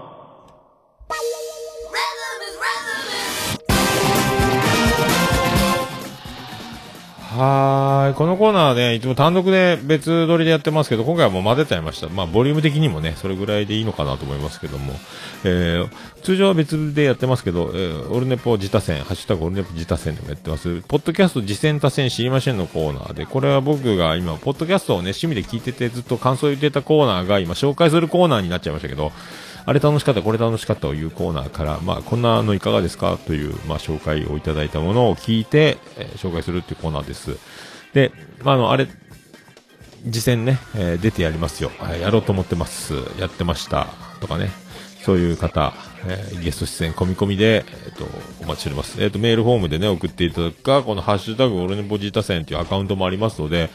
Speaker 3: はーい。このコーナーはね、いつも単独で別撮りでやってますけど、今回はもう混ぜちゃいました。まあ、ボリューム的にもね、それぐらいでいいのかなと思いますけども。えー、通常は別でやってますけど、えー、オルネポ自他戦、ハッシュタグオルネポ自他戦でもやってます。ポッドキャスト実践多戦知りませんのコーナーで、これは僕が今、ポッドキャストをね、趣味で聞いててずっと感想を言ってたコーナーが今、紹介するコーナーになっちゃいましたけど、あれ楽しかった、これ楽しかったというコーナーから、まあ、こんなのいかがですかという、まあ、紹介をいただいたものを聞いて、えー紹介するっていうコーナーです。で、まあ、あの、あれ、次戦ね、えー出てやりますよ、やろうと思ってます。やってました。とかね。そういう方、えーゲスト出演込み込みで、えっ、と、お待ちしております。えっ、と、メールフォームでね、送っていただくか、このハッシュタグ、オルネポジータ戦というアカウントもありますので、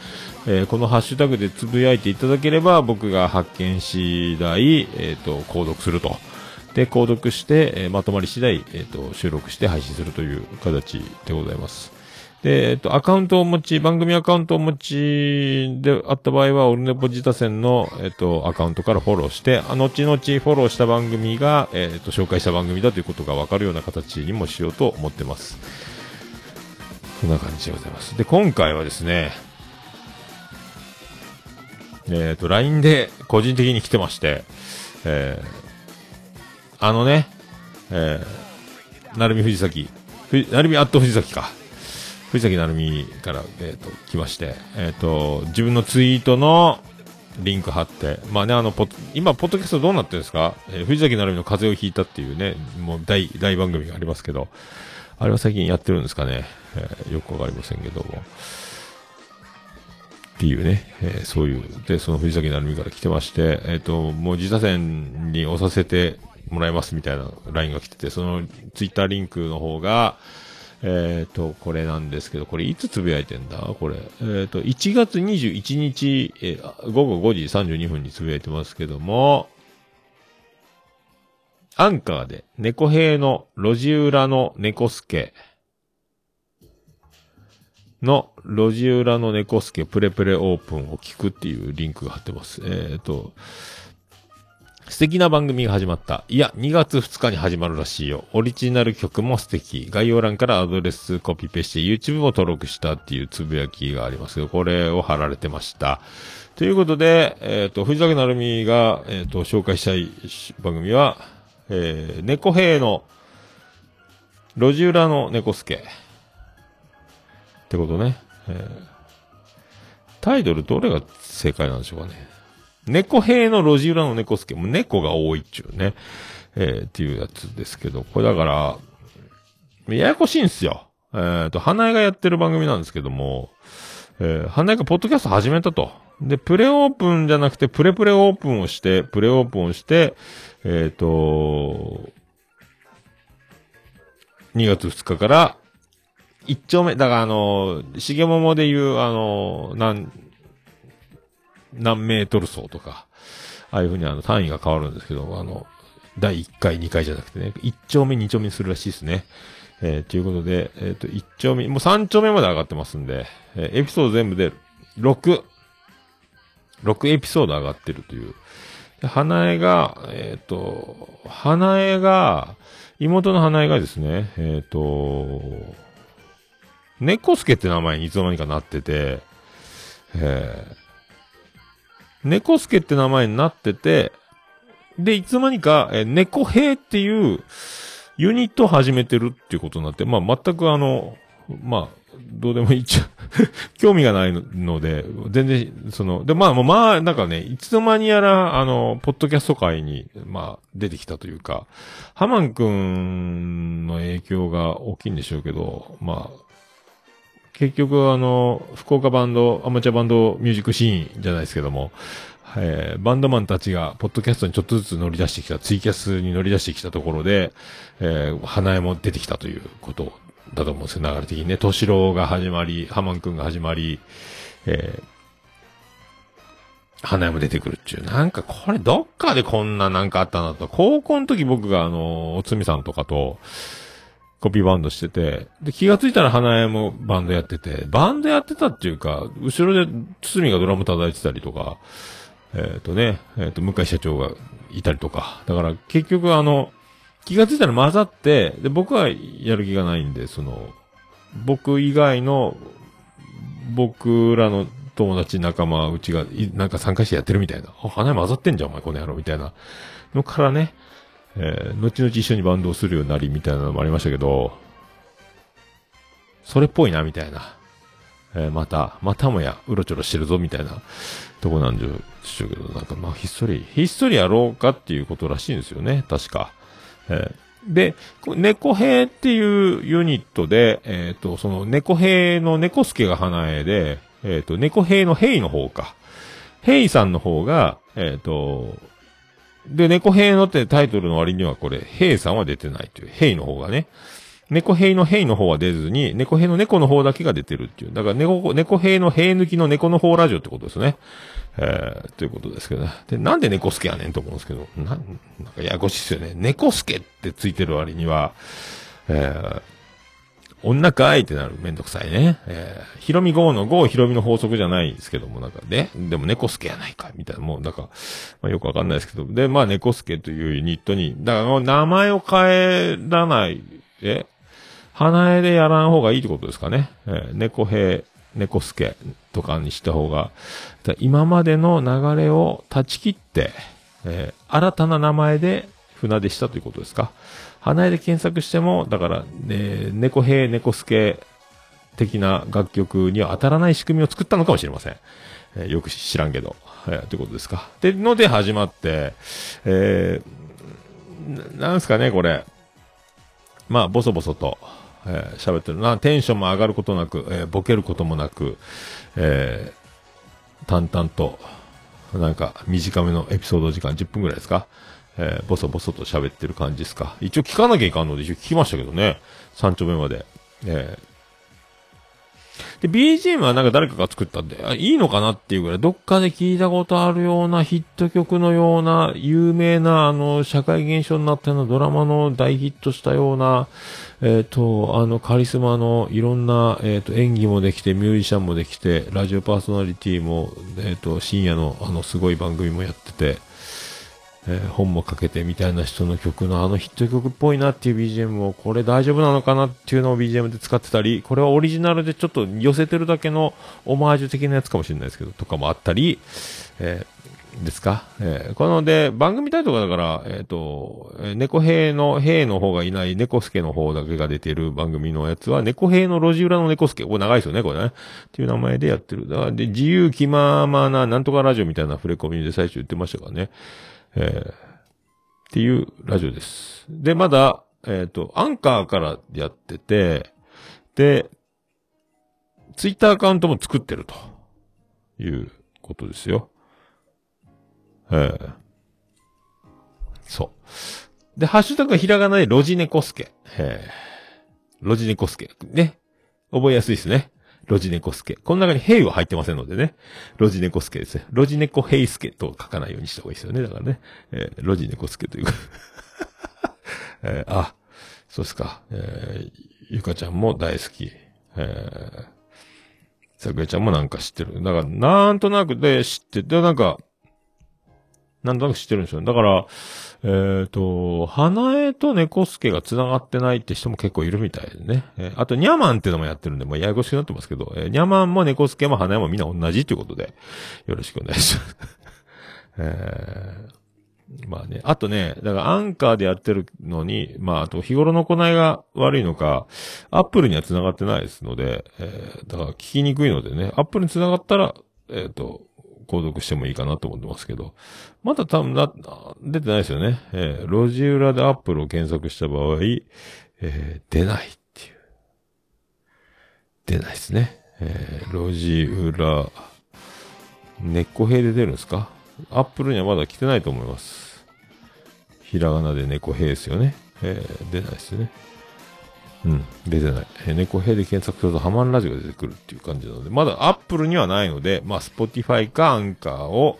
Speaker 3: えーこのハッシュタグでつぶやいていただければ、僕が発見次第、えっ、と、購読すると。で、購読して、えーまとまり次第、えっ、と、収録して配信するという形でございます。で、えっと、アカウントを持ち、番組アカウントを持ちであった場合は、オルネポジタ戦の、えっと、アカウントからフォローして、あ後々フォローした番組が、えっと、紹介した番組だということがわかるような形にもしようと思ってます。そんな感じでございます。で、今回はですね、えっと、LINE で個人的に来てまして、えーあのね、えー、なるみ藤崎、ふなるみアット藤崎か。藤崎なるみから、えっ、と、来まして、えっ、と、自分のツイートのリンク貼って、まあね、あの、ポ今、ポッドキャストどうなってるんですか、えー藤崎なるみの風邪をひいたっていうね、もう大、大番組がありますけど、あれは最近やってるんですかね、えーよくわかりませんけども。っていうね、えーそういう、で、その藤崎なるみから来てまして、えっ、と、もう自他戦に押させてもらいますみたいな LINE が来てて、そのツイッターリンクの方が、えっ、と、これなんですけど、これいつつぶやいてんだ？これ。えっ、と、1月21日、えー午後5時32分につぶやいてますけども、アンカーで、猫兵の路地裏の猫助の路地裏の猫助プレプレオープンを聞くっていうリンクが貼ってます。えっ、と、素敵な番組が始まった。いや、2月2日に始まるらしいよ。オリジナル曲も素敵。概要欄からアドレスコピペして YouTube を登録したっていうつぶやきがありますけど、これを貼られてました。ということで、えっ、と、藤崎なるみが、えっ、と、紹介したい番組は、えー、猫兵の路地裏の猫助。ってことね。えータイトルどれが正解なんでしょうかね。猫兵の路地裏の猫助。も猫が多いっちゅうね。えーっていうやつですけど、これだから、ややこしいんすよ。えっ、と、花江がやってる番組なんですけども、えー、花江がポッドキャスト始めたと。で、プレオープンじゃなくて、プレプレオープンをして、プレオープンをして、えっ、と、2月2日から、一丁目、だからあの、しげももで言う、あの、何、何メートル走とか、ああいうふうにあの単位が変わるんですけど、あの、第1回、2回じゃなくてね、1丁目、2丁目にするらしいですね。えー、ということで、えっ、と、1丁目、もう3丁目まで上がってますんで、えーエピソード全部で6、6エピソード上がってるという。で花江が、えっ、と、花江が、妹の花江がですね、えっ、と、猫助って名前にいつの間にかなってて、えー、猫助って名前になってて、で、いつの間にか、えー猫兵っていうユニットを始めてるっていうことになって、まあ、全くあの、まあ、どうでもいいっちゃ、興味がないので、全然、その、で、まあ、まあ、なんかね、いつの間にやら、あの、ポッドキャスト界に、まあ、出てきたというか、ハマンくんの影響が大きいんでしょうけど、まあ、結局あの、福岡バンド、アマチュアバンドミュージックシーンじゃないですけども、えーバンドマンたちが、ポッドキャストにちょっとずつ乗り出してきた、ツイキャスに乗り出してきたところで、えー花江も出てきたということだと思うんですよ、流れ的にね。敏郎が始まり、ハマンくんが始まり、えー花江も出てくるっていう。なんかこれどっかでこんななんかあったなと。高校の時僕があの、おつみさんとかと、コピーバンドしてて、で、気がついたら花江もバンドやってて、バンドやってたっていうか、後ろで堤がドラム叩いてたりとか、えっ、とね、えっ、と、向井社長がいたりとか。だから結局あの、気がついたら混ざって、で、僕はやる気がないんで、その、僕以外の、僕らの友達仲間、うちが、なんか参加してやってるみたいな。あ、花江混ざってんじゃん、お前、この野郎、みたいな。のからね、えー、後々一緒にバンドをするようになり、みたいなのもありましたけど、それっぽいな、みたいな。えーまた、またもや、うろちょろしてるぞ、みたいなとこなんでしょうけど、なんかまあ、ひっそり、ひっそりやろうかっていうことらしいんですよね、確か。えーで、猫兵っていうユニットで、えっ、と、その猫兵の猫助が花江で、えっ、と、猫兵の兵の方か。兵さんの方が、えっ、と、で、猫兵のってタイトルの割にはこれ、兵さんは出てないという、兵の方がね。猫兵の兵の方は出ずに、猫兵の猫の方だけが出てるっていう。だから猫、猫兵の兵抜きの猫の方ラジオってことですね。えー、ということですけどね。で、なんで猫助やねんと思うんですけど、なん、なんかややこしいですよね。猫助ってついてる割には、えー、女かいってなる。めんどくさいね。えー、ひろみ号の号ひろみの法則じゃないんですけども、なんかね、でも猫助やないか、みたいな、もう、なんか、まあ、よくわかんないですけど、で、まあ、猫助というユニットに、だから、名前を変えらない、え花江でやらん方がいいってことですかね。えー、猫兵、猫助とかにした方が、今までの流れを断ち切って、えー新たな名前で船出したということですか。花江で検索しても、だから、ね、猫兵、猫助的な楽曲には当たらない仕組みを作ったのかもしれません。えーよく知らんけど。えーということですか。で、ので始まって、えーななんすかね、これ。まあ、ボソボソと、えー喋ってるな。テンションも上がることなく、えーボケることもなく、えー淡々と、なんか、短めのエピソード時間10分ぐらいですかえーボソボソと喋ってる感じですか一応聞かなきゃいかんので、一応聞きましたけどね。三丁目まで。えーで、BGM はなんか誰かが作ったんで、いいのかなっていうぐらい、どっかで聞いたことあるようなヒット曲のような、有名な、あの、社会現象になったようなドラマの大ヒットしたような、えっ、と、あの、カリスマのいろんな、えっ、と、演技もできて、ミュージシャンもできて、ラジオパーソナリティも、えっ、と、深夜の、あの、すごい番組もやってて、えー本も書けてみたいな人の曲のあのヒット曲っぽいなっていう BGM をこれ大丈夫なのかなっていうのを BGM で使ってたり、これはオリジナルでちょっと寄せてるだけのオマージュ的なやつかもしれないですけど、とかもあったり、えーですか、えーこので、番組タイトルがだから、えっ、と、猫兵の、兵の方がいない猫助の方だけが出てる番組のやつは、猫兵の路地裏の猫助。これ長いですよね、これね。っていう名前でやってる。だからで、自由気ままな、なんとかラジオみたいな触れ込みで最初言ってましたからね。えーっていうラジオです。で、まだ、えっ、と、アンカーからやってて、で、ツイッターアカウントも作ってるということですよ。ええそう。で、ハッシュタグがひらがなでロジネコスケ。ええロジネコスケ。ね。覚えやすいですね。ロジネコスケ。この中にヘイは入ってませんのでね。ロジネコスケですね。ロジネコヘイスケと書かないようにした方がいいですよね。だからね。えーロジネコスケというか。えーあ、そうですか。えーゆかちゃんも大好き。えー、さくらちゃんもなんか知ってる。だから、なんとなくで知ってて、なんか、なんとなく知ってるんですよ。だから、えっ、と、花江と猫助が繋がってないって人も結構いるみたいでね。えーあと、ニャマンっていうのもやってるんで、もうややこしくなってますけど、えーニャマンも猫助も花江もみんな同じということで、よろしくお願いします。えーまあね。あとね、だからアンカーでやってるのに、まああと日頃の行いが悪いのか、アップルには繋がってないですので、えー、だから聞きにくいのでね、アップルに繋がったら、えっ、と、購読してもいいかなと思ってますけど、まだ多分な、出てないですよね。えー、路地裏でアップルを検索した場合、えー、出ないっていう。出ないですね。えー、路地裏、根っこ兵で出るんですか？アップルにはまだ来てないと思います。ひらがなで猫兵ですよね。えー、出ないですね。うん、出てない。えー、猫兵で検索するとハマンラジオが出てくるっていう感じなので、まだアップルにはないので、まあ、スポティファイかアンカーを、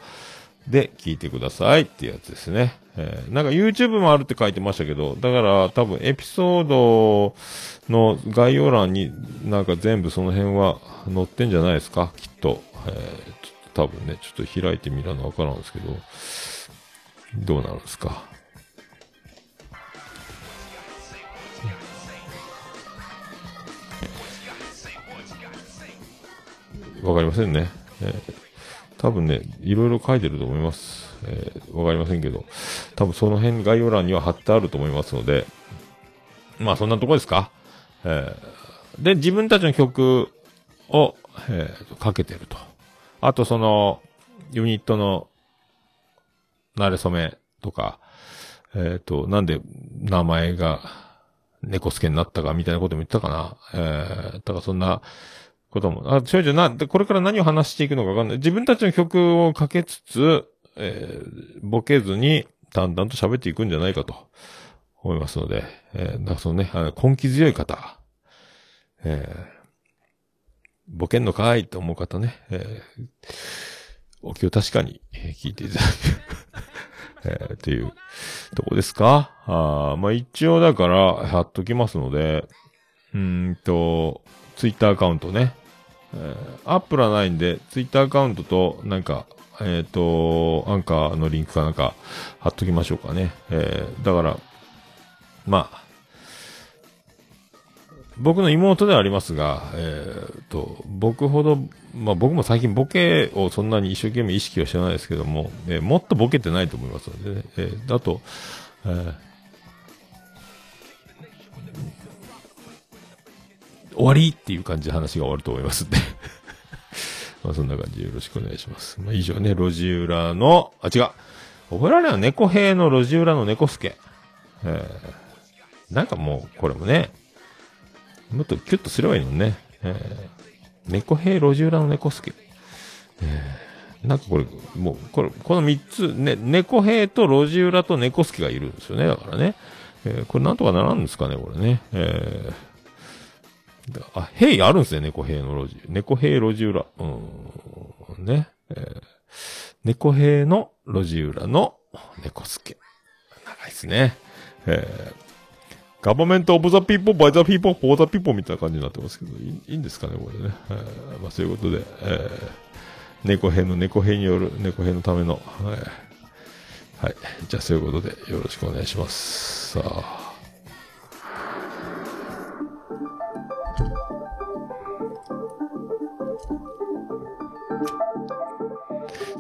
Speaker 3: で聞いてくださいっていうやつですね。えー、なんか YouTube もあるって書いてましたけど、だから多分エピソードの概要欄になんか全部その辺は載ってんじゃないですか、きっと。えー、ちょっと多分ね、ちょっと開いてみらなわからんですけど、どうなるんですか？わかりませんね。えー多分ね、いろいろ書いてると思います。えーわかりませんけど、多分その辺概要欄には貼ってあると思いますので、まあそんなとこですか？えーで、自分たちの曲を、えーかけてると。あとその、ユニットの、慣れ初めとか、えっ、と、なんで名前が猫助になったかみたいなことも言ったかな。えー、だからそんなことも、あ、少女な、でこれから何を話していくのかわかんない。自分たちの曲をかけつつ、えー、ボケずに淡々と喋っていくんじゃないかと思いますので、えー、だからそのね、あの根気強い方、えー、ボケんのかいと思う方ね、えー、お気を確かにえ聞いていただける、えー、っていうとこですか。あまあ一応だから貼っときますので、うんと、ツイッターアカウントね、えー、アップルはないんで、ツイッターアカウントと、なんか、えっ、と、アンカーのリンクかなんか貼っときましょうかね。えー、だから、まあ、僕の妹ではありますが、えー、と、僕ほど、まあ僕も最近ボケをそんなに一生懸命意識はしてないですけども、えーもっとボケてないと思いますのでね。えー、だと、えー終わりっていう感じで話が終わると思いますんで。まあそんな感じでよろしくお願いします。まあ以上ね、路地裏の、あ、違う。覚えられない猫兵の路地裏の猫助。えー、なんかもう、これもね、もっとキュッとすればいいのね。えー、猫兵路地裏の猫助。えー、なんかこれ、もう、これ、この三つ、ね、猫兵と路地裏と猫助がいるんですよね。だからね。えー、これなんとかならんですかね、これね。えー、あ、兵あるんですね、猫兵の路地。猫兵路地裏。うん。ね。えー、猫兵の路地裏の猫助。長いですね。えー、 government of the people、by the people、for the people みたいな感じになってますけど、いいんですかね、これね。えー、まあそういうことで、えー、猫兵の猫兵による猫兵のための、はい。はい。じゃあそういうことでよろしくお願いします。さあ。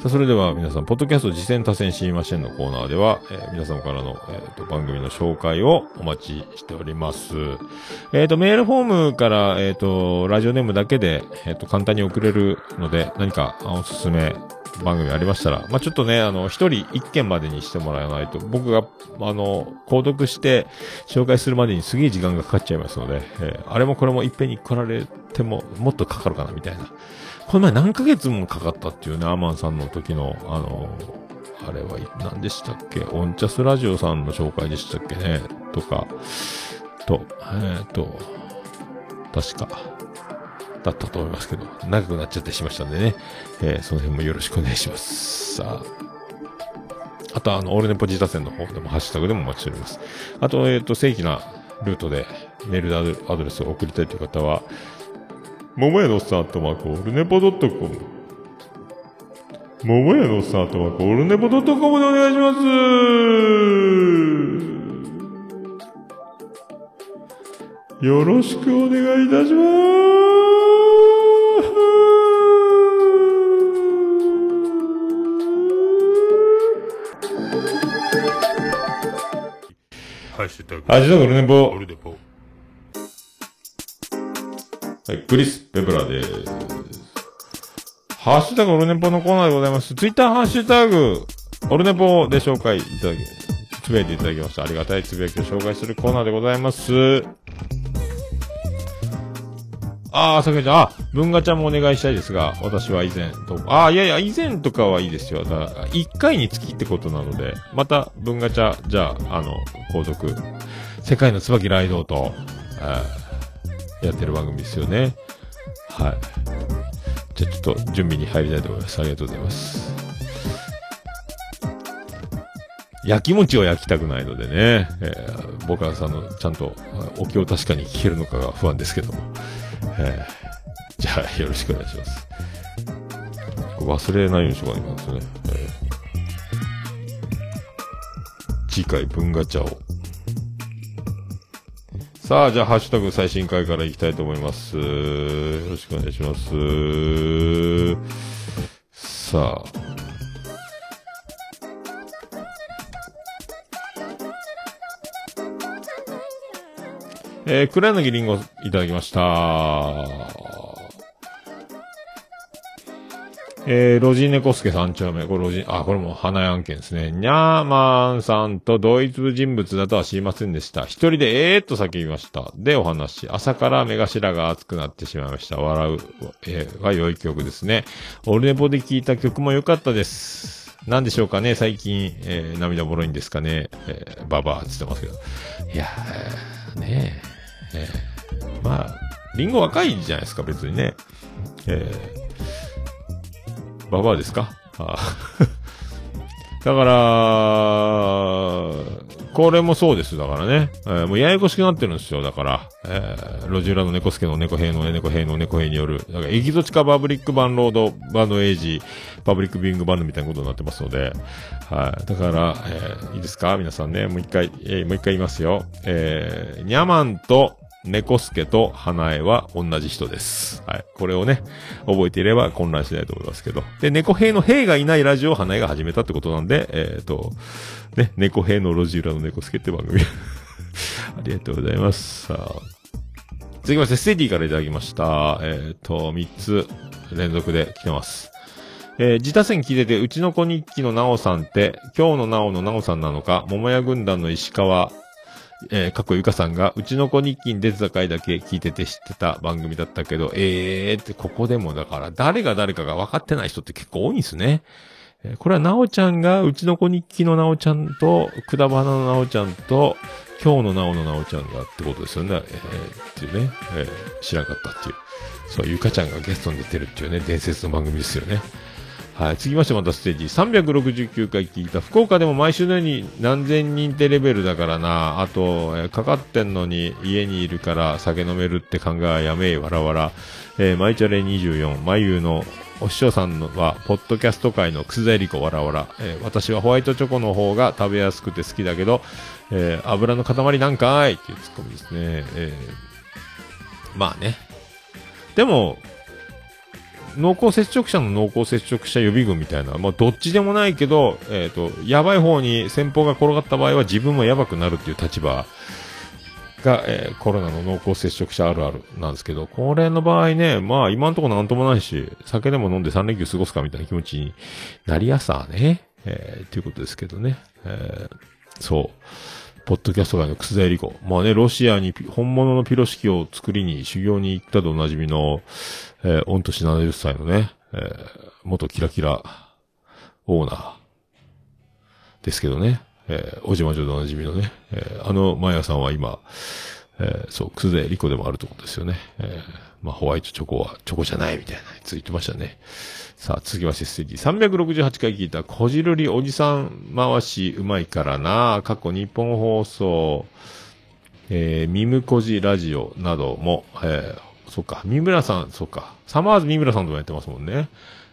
Speaker 3: さあ、それでは皆さん、ポッドキャスト実践多戦知りませんのコーナーでは、えー皆様からの、えーと番組の紹介をお待ちしております。えっ、と、メールフォームから、えっ、と、ラジオネームだけで、えっ、と、簡単に送れるので、何かおすすめ番組ありましたら、まあ、ちょっとね、あの、一人一件までにしてもらわないと、僕が、あの、購読して紹介するまでにすげえ時間がかかっちゃいますので、えーあれもこれもいっぺんに来られても、もっとかかるかな、みたいな。この前何ヶ月もかかったっていうね、アマンさんの時の、あの、あれは何でしたっけ？オンチャスラジオさんの紹介でしたっけね？とか、と、えっ、と、確か、だったと思いますけど、長くなっちゃってしましたんでね、えーその辺もよろしくお願いします。さあ、あとあの、オールネポジタ戦の方でもハッシュタグでもお待ちしております。あと、えっ、と、正規なルートでメールアドレスを送りたいという方は、桃屋のおっさんとマークオルネポドットコム。桃屋のおっさんとマークオルネポドットコムでお願いします。よろしくお願いいたします。
Speaker 4: ハッシュタグ。
Speaker 3: ハッシュタグオルネポ
Speaker 4: オ。ルネポ。
Speaker 3: はい、クリス・ペブラでーす。ハッシュタグオルネポのコーナーでございます。ツイッターハッシュタグ、オルネポで紹介いただき、つぶやいていただきました。ありがたいつぶやきを紹介するコーナーでございます。あー、さくちゃん、あ、文ガちゃんもお願いしたいですが、私は以前と、あー、いやいや、以前とかはいいですよ。だ、一回につきってことなので、また、文ガチャ、じゃあ、あの、後続、世界の椿ライドと、あーやってる番組ですよね。はい。じゃあちょっと準備に入りたいと思います。ありがとうございます。焼き餅を焼きたくないのでね、えー、僕はさんのちゃんとお経を確かに聞けるのかが不安ですけども。えー、じゃあよろしくお願いします。忘れないようにしとかないかんですね。えー次回文ガチャをさあ、じゃあ、ハッシュタグ最新回からいきたいと思います。よろしくお願いします。さあ。えー、黒柳りんごいただきました。えー、ロジネコスケ三丁目。これロジ、あ、これも花屋案件ですね。にゃーまんさんと同一人物だとは知りませんでした。一人でえーっと叫びました。で、お話。朝から目頭が熱くなってしまいました。笑う、えー、が良い曲ですね。オルネポで聴いた曲も良かったです。なんでしょうかね最近、えー、涙もろいんですかねえー、ババアって言ってますけど。いやー、ねえ、えー、まあ、リンゴ若いじゃないですか、別にね。えーババアですか？あ だから、これもそうです。だからね。えーもうややこしくなってるんですよ。だから、えー、路地裏の猫助の猫兵の猫兵の猫兵による、だからエキゾチカパブリックバンロード、バンドエイジ、パブリックビングバンドみたいなことになってますので、はい。だから、えーいいですか？皆さんね。もう一回、えーもう一回言いますよ。えー、ニャマンと、猫助と花江は同じ人です。はい。これをね、覚えていれば混乱しないと思いますけど。で、猫兵の兵がいないラジオを花江が始めたってことなんで、えっ、と、ね、猫兵の路地裏の猫助って番組。ありがとうございます。さあ。続きまして、ステディからいただきました。えっ、と、3つ連続で来てます。えー自他戦聞いてて、うちの子日記のなおさんって、今日のなおのなおさんなのか、桃屋軍団の石川、えー、かっこゆかさんが、うちの子日記に出てた回だけ聞いてて知ってた番組だったけど、えーって、ここでもだから、誰が誰かが分かってない人って結構多いんですね。えーこれはなおちゃんが、うちの子日記のなおちゃんと、くだばなのなおちゃんと、今日のなおのなおちゃんがってことですよね。えーっていうね、えー知らなかったっていう。そう、ゆかちゃんがゲストに出てるっていうね、伝説の番組ですよね。はい。続きましてまたステージ369回聞いた。福岡でも毎週のように何千人ってレベルだからな。あと、えかかってんのに家にいるから酒飲めるって考えはやめえ、わらわら。えー、マイチャレ24、マユのお師匠さんは、ポッドキャスト界のくずえりこわらわら。えー私はホワイトチョコの方が食べやすくて好きだけど、えー油の塊なんかいっていうツッコミですね。えーまあね。でも、濃厚接触者の濃厚接触者予備軍みたいな、まあ、どっちでもないけど、えっ、と、やばい方に先方が転がった場合は自分もやばくなるっていう立場が、えーコロナの濃厚接触者あるあるなんですけど、これの場合ね、まあ今のとこなんともないし、酒でも飲んで3連休過ごすかみたいな気持ちになりやさね、えー、っていうことですけどね。えーそう。ポッドキャスト界の楠田理子。まあね、ロシアに本物のピロ式を作りに修行に行ったとおなじみの、えー、御年70歳のね、えー、元キラキラオーナーですけどね、えー、おじまじょでおなじみのね、えー、あのマヤさんは今、えー、そう、楠田絵理子でもあるってことですよね。えー、まあホワイトチョコはチョコじゃないみたいなつ言ってましたね。さあ、続きまして、ステージ368回聞いた、こじるりおじさん回しうまいからな、過去日本放送、えー、ミムコジラジオなども、えー、そっか、三村さん、そっか、サマーズ三村さんともやってますもんね。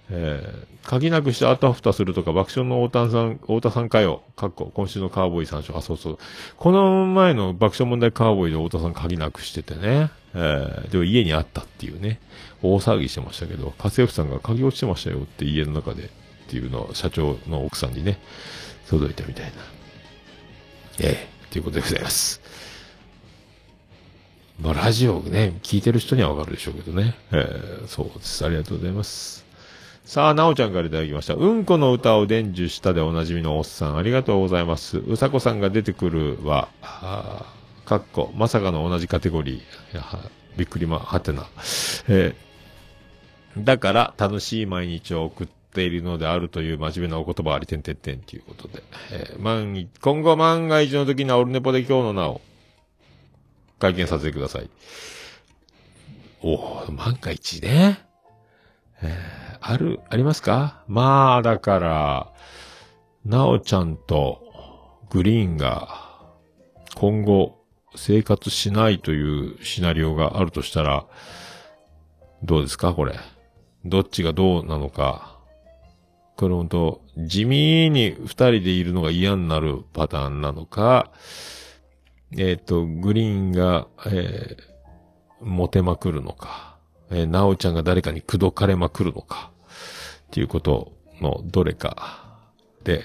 Speaker 3: えー、書きなくしてあたふたするとか、爆笑の太田さん、太田さんかよ、かっこ、今週のカーボーイ参照、あ、そうそう。この前の爆笑問題カーボーイで太田さん書きなくしててね、えー、でも家にあったっていうね、大騒ぎしてましたけど、家政婦さんが鍵落ちてましたよって家の中でっていうのを社長の奥さんにね、届いたみたいな。ええということでございます。まあ、ラジオね、聞いてる人にはわかるでしょうけどね。えー、そうです。ありがとうございます。さあ、なおちゃんからいただきました。うんこの歌を伝授したでおなじみのおっさん、ありがとうございます。うさこさんが出てくるは、あかっこ、まさかの同じカテゴリー。やはびっくりま、はてな。えーだから、楽しい毎日を送っているのであるという真面目なお言葉ありてんてんてんということで。えー万今後万が一の時にはオルネポで今日の名を、会見させてください。おお万が一ね。えーある、ありますか？まあ、だから、なおちゃんとグリーンが今後生活しないというシナリオがあるとしたら、どうですか？これ。どっちがどうなのか。これほんと、地味に二人でいるのが嫌になるパターンなのか、えっ、と、グリーンが、えーモテまくるのか、えー、なおちゃんが誰かに口説かれまくるのか、っていうことのどれか。で、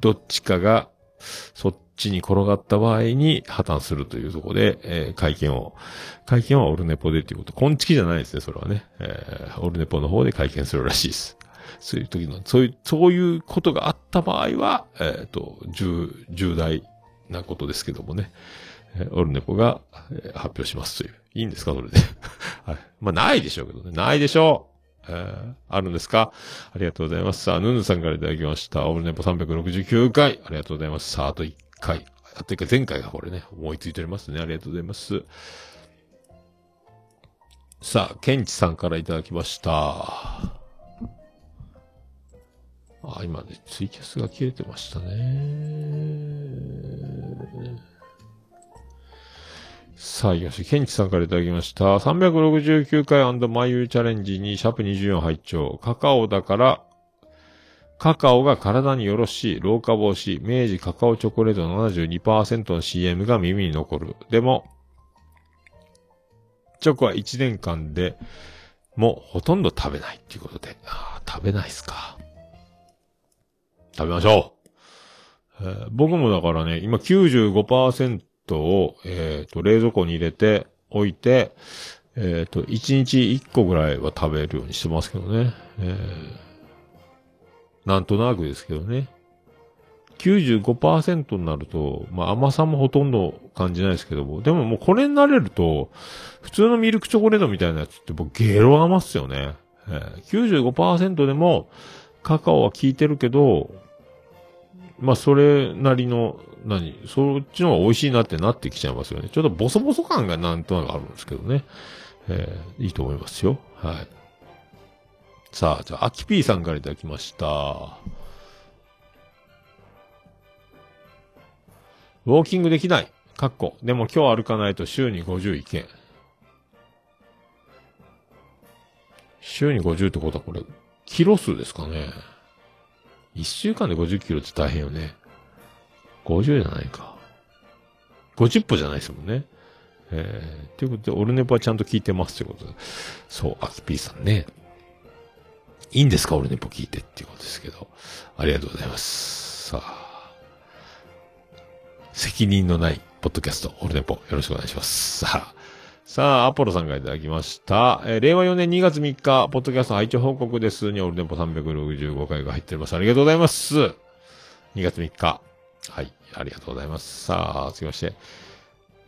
Speaker 3: どっちかがそっちに転がった場合に破綻するというところで、えー会見を、会見はオルネポでっていうこと、こんちきじゃないですね、それはね。えーオルネポの方で会見するらしいです。そういう時の、そういう、そういうことがあった場合は、えっ、と、重、重大なことですけどもね。えーオルネポが、えー発表しますという。いいんですか？それで。はい。まあ、ないでしょうけどね。ないでしょう。えーあるんですか？ありがとうございます。さあ、ヌヌさんからいただきました。オルネポ369回。ありがとうございます。さあ、あと1回。あと1回、前回がこれね、思いついておりますね。ありがとうございます。さあ、ケンチさんからいただきました。あ、今ね、ツイキャスが切れてましたね。さあ、よし、ケンチさんからいただきました。369回マイユーチャレンジにシャープ24拝聴カカオだから、カカオが体によろしい、老化防止、明治カカオチョコレート72%の CM が耳に残る。でも、チョコは1年間でもうほとんど食べないっていうことで。あー食べないっすか。食べましょう。えー僕もだからね、今95%を、えっ、と、冷蔵庫に入れておいて、えっ、と、1日1個ぐらいは食べるようにしてますけどね。えーなんとなくですけどね。95%になると、まあ甘さもほとんど感じないですけども、でももうこれになれると、普通のミルクチョコレートみたいなやつってもうゲロ甘っすよね。えー、95%でもカカオは効いてるけど、まあそれなりの、何、そっちの方が美味しいなってなってきちゃいますよね。ちょっとボソボソ感がなんとなくあるんですけどね。えーいいと思いますよ。はい。さあ、じゃあ、アキピーさんからいただきました。ウォーキングできない。かっこ。でも今日歩かないと週に50いけん。週に50ってことはこれ、キロ数ですかね。1週間で50キロって大変よね。50じゃないか。50歩じゃないですもんね。えー、ということで、オルネポはちゃんと聞いてますということで。そう、アキピーさんね。いいんですかオルネポ聞いてっていうことですけど。ありがとうございます。さあ。責任のないポッドキャスト、オルネポ、よろしくお願いします。さあ。さあ、アポロさんがいただきました。えー令和4年2月3日、ポッドキャスト配置報告ですに、オールネポ365回が入っております。ありがとうございます。2月3日。はい、ありがとうございます。さあ、続きまして。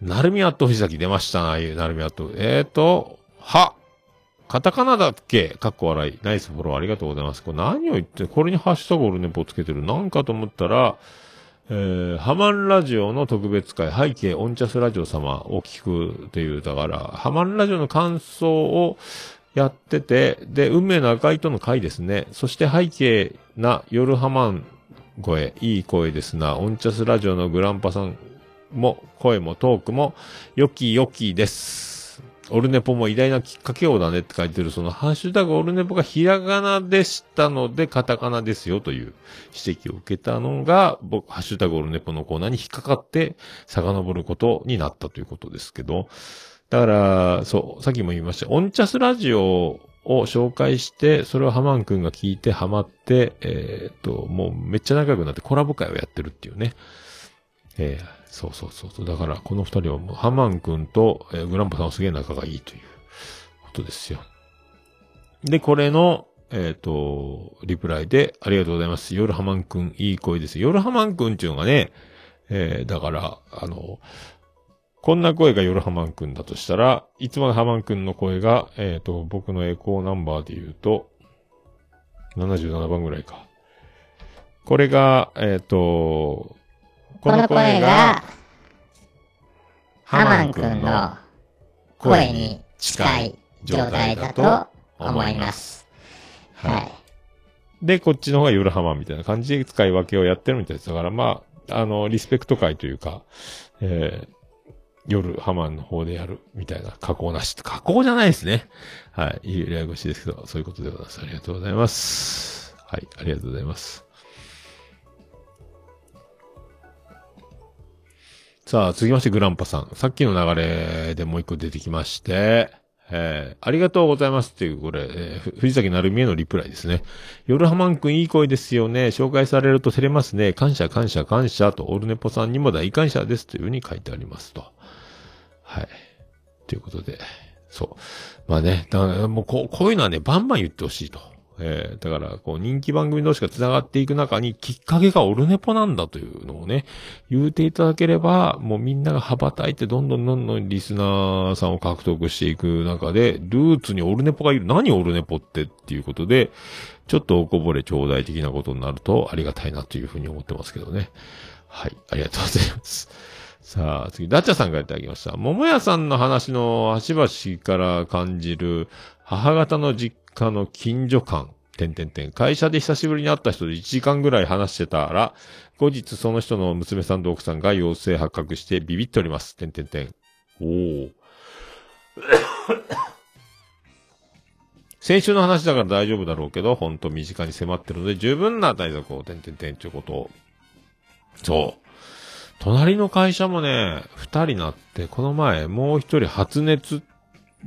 Speaker 3: なるみアット藤崎出ましたな、いうなるみアット。えーと、は、カタカナだっけ？かっこ笑い。ナイスフォローありがとうございます。これ何を言って、これにハッシュタグオールネポつけてる？なんかと思ったら、えー、ハマンラジオの特別会、背景オンチャスラジオ様を聞くっていう、だから、ハマンラジオの感想をやってて、で、運命の赤いとの会ですね。そして背景な夜ハマン声、いい声ですな、オンチャスラジオのグランパさんも、声もトークも、良き良きです。オルネポも偉大なきっかけをだねって書いてる、そのハッシュタグオルネポがひらがなでしたので、カタカナですよという指摘を受けたのが、僕、ハッシュタグオルネポのコーナーに引っかかって、遡ることになったということですけど、だから、そう、さっきも言いました、オンチャスラジオを紹介して、それをハマン君が聞いてハマって、えーっと、もうめっちゃ仲良くなってコラボ会をやってるっていうね。えーそうそうそうそう。だから、この二人はもう、ハマン君と、えーグランパさんはすげえ仲がいいということですよ。で、これの、えっ、と、リプライで、ありがとうございます。夜ハマン君、いい声です。夜ハマン君っていうのがね、えーだから、あの、こんな声が夜ハマン君だとしたら、いつものハマン君の声が、えっ、と、僕のエコーナンバーで言うと、77番ぐらいか。これが、えっ、と、
Speaker 7: この声が、ハマン君の声に近い状態だと思います。はい。
Speaker 3: で、こっちの方が夜ハマンみたいな感じで使い分けをやってるみたいです。だからまあ、あの、リスペクト会というか、えー、夜ハマンの方でやるみたいな加工なし。加工じゃないですね。はい。いいややこしいですけど、そういうことでございます。ありがとうございます。はい。ありがとうございます。さあ、続きましてグランパさん。さっきの流れでもう一個出てきまして、えー、ありがとうございますっていう、これ、えー藤崎成美へのリプライですね。夜ハマンくんいい声ですよね。紹介されると照れますね。感謝感謝感謝と、オルネポさんにも大感謝ですというふうに書いてありますと。はい。ということで、そう。まあね、だもうこう、こういうのはね、バンバン言ってほしいと。えー、だから、こう、人気番組同士が繋がっていく中に、きっかけがオルネポなんだというのをね、言うていただければ、もうみんなが羽ばたいて、どんどんどんどんリスナーさんを獲得していく中で、ルーツにオルネポがいる。何オルネポってっていうことで、ちょっとおこぼれ頂戴的なことになるとありがたいなというふうに思ってますけどね。はい、ありがとうございます。さあ、次、ダッチャさんからいただきました。桃屋さんの話の端々から感じる母方の実家の近所感。てんてんてん。会社で久しぶりに会った人で1時間ぐらい話してたら、後日その人の娘さんと奥さんが陽性発覚してビビっております。てんてんてん。おー。先週の話だから大丈夫だろうけど、ほんと身近に迫ってるので十分な対策を、てんてんてんということを。そう。隣の会社もね、二人なって、この前もう一人発熱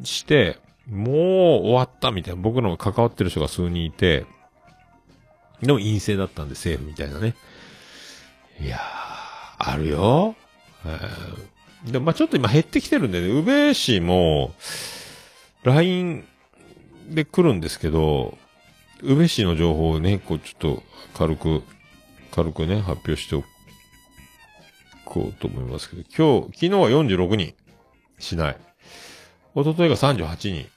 Speaker 3: して、もう終わったみたいな、僕の関わってる人が数人いて、でも陰性だったんでセーフみたいなね。いやー、あるよ。えーで、まあちょっと今減ってきてるんでね、宇部市も、LINE で来るんですけど、宇部市の情報をね、こうちょっと軽く、軽くね、発表しておこうと思いますけど、今日、昨日は46人しない。一昨日が38人。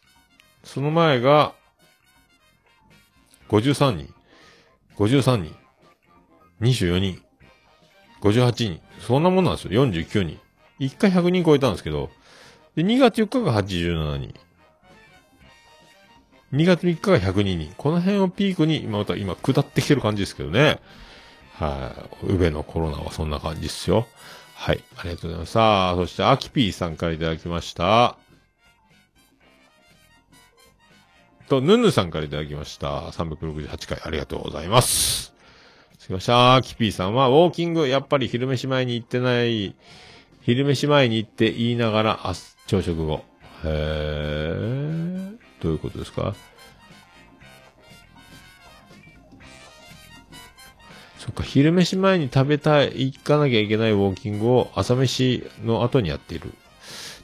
Speaker 3: その前が、53人。53人。24人。58人。そんなもんなんですよ。49人。1回100人超えたんですけど、で、2月4日が87人。2月3日が102人。この辺をピークに、今また、今下ってきてる感じですけどね。はい。宇部のコロナはそんな感じですよ。はい。ありがとうございます。さあ、そして、アキピーさんからいただきました。と、ヌヌさんからいただきました。368回ありがとうございます。続きまして、アキピーさんは、ウォーキング、やっぱり昼飯前に行ってない、昼飯前に行って言いながら、あ、朝食後。へー。どういうことですか？そっか、昼飯前に食べたい、行かなきゃいけないウォーキングを朝飯の後にやっている。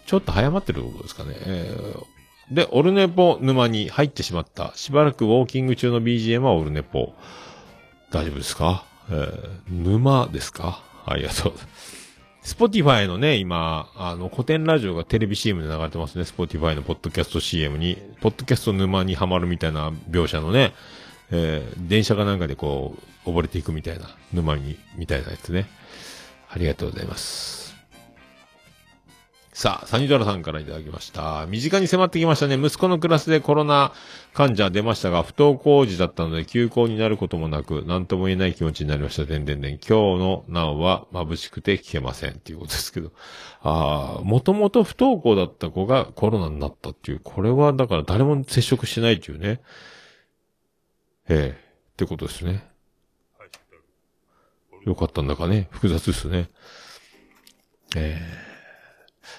Speaker 3: ちょっと早まってることですかね。えーで、オルネポ沼に入ってしまった。しばらくウォーキング中の BGM はオルネポ。大丈夫ですか？えー沼ですか？ありがとう。スポティファイのね、今、あの、コテンラジオがテレビ CM で流れてますね。スポティファイのポッドキャスト CM に、ポッドキャスト沼にはまるみたいな描写のね、えー電車かなんかでこう、溺れていくみたいな、沼に、みたいなやつね。ありがとうございます。さあ、サニドラさんからいただきました。身近に迫ってきましたね。息子のクラスでコロナ患者出ましたが、不登校時だったので休校になることもなく、何とも言えない気持ちになりました。でんでんでん。今日のなおは眩しくて聞けません。っていうことですけど。ああ、もともと不登校だった子がコロナになったっていう、これはだから誰も接触してないっていうね。ええってことですね。よかったんだかね。複雑ですね。ええ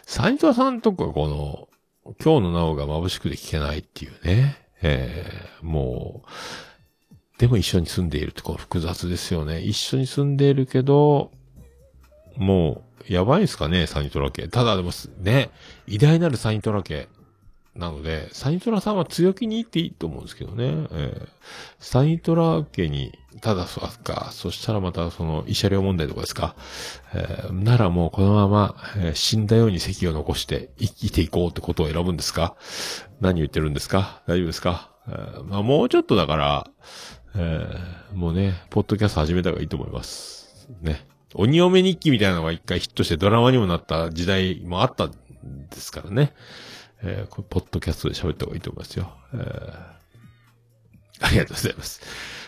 Speaker 3: 斉藤さんとかこの、今日のなおが眩しくて聞けないっていうね。ええもう、でも一緒に住んでいるってこう複雑ですよね。一緒に住んでいるけど、もう、やばいんすかね、サニトラ家。ただでも、ね、偉大なるサニトラ家。なので、サニトラさんは強気に言っていいと思うんですけどね。えーサニトラ家に、ただそうか、そしたらまたその、慰謝料問題とかですか。えーならもうこのまま、えー死んだように席を残して生きていこうってことを選ぶんですか何言ってるんですか大丈夫ですか、えーまあもうちょっとだから、えーもうね、ポッドキャスト始めた方がいいと思います。ね。鬼嫁日記みたいなのが一回ヒットしてドラマにもなった時代もあったんですからね。えーポッドキャストで喋った方がいいと思いますよ。えー ありがとうございます。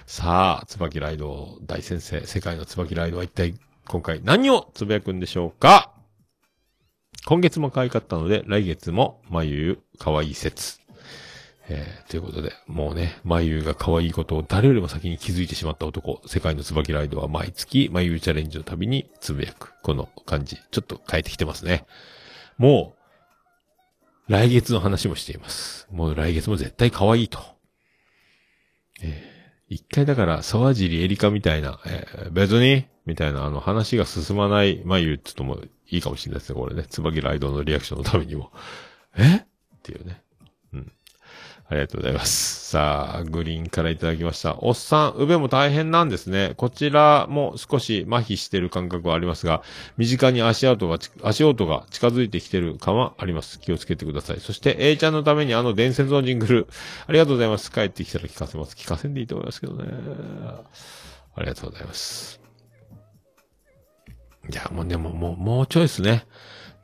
Speaker 3: さあ、椿ライド大先生、世界の椿ライドは一体今回何をつぶやくんでしょうか？今月も可愛かったので、来月も眉可愛い説。えーということで、もうね、眉が可愛いことを誰よりも先に気づいてしまった男、世界の椿ライドは毎月眉チャレンジのたびにつぶやく。この感じ、ちょっと変えてきてますね。もう、来月の話もしています。もう来月も絶対可愛いと。えー一回だから、沢尻エリカみたいな、えー別にみたいな、あの、話が進まない眉って言うともいいかもしれないですね、これね。椿ライドのリアクションのためにも。え？っていうね。ありがとうございます。さあ、グリーンからいただきました。おっさん、宇部も大変なんですね。こちらも少し麻痺してる感覚はありますが、身近に足跡が、足音が近づいてきてる感はあります。気をつけてください。そして、A ちゃんのためにあの伝説のジングル、ありがとうございます。帰ってきたら聞かせます。聞かせんでいいと思いますけどね。ありがとうございます。いや、もうでも、もう、もうちょいですね。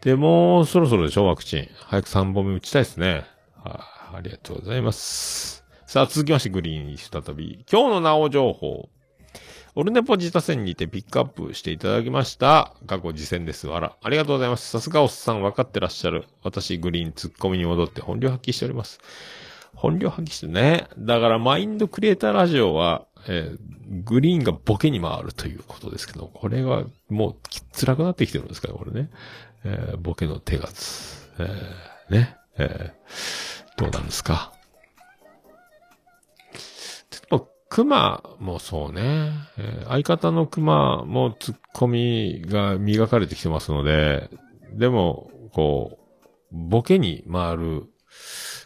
Speaker 3: で、もうそろそろでしょ、ワクチン。早く3本目打ちたいですね。はい、あありがとうございます。さあ、続きまして、グリーンに再び。今日のなお情報。オルネポ自他戦にてピックアップしていただきました。過去次戦です。あら、ありがとうございます。さすがおっさん分かってらっしゃる。私、グリーンツッコミに戻って本領発揮しております。本領発揮してね。だから、マインドクリエイターラジオは、えーグリーンがボケに回るということですけど、これがもう辛くなってきてるんですから、これね。えーボケの手がつ、えーね。えーどうなんですか？でも、熊もそうね。えー相方の熊もツッコミが磨かれてきてますので、でも、こう、ボケに回る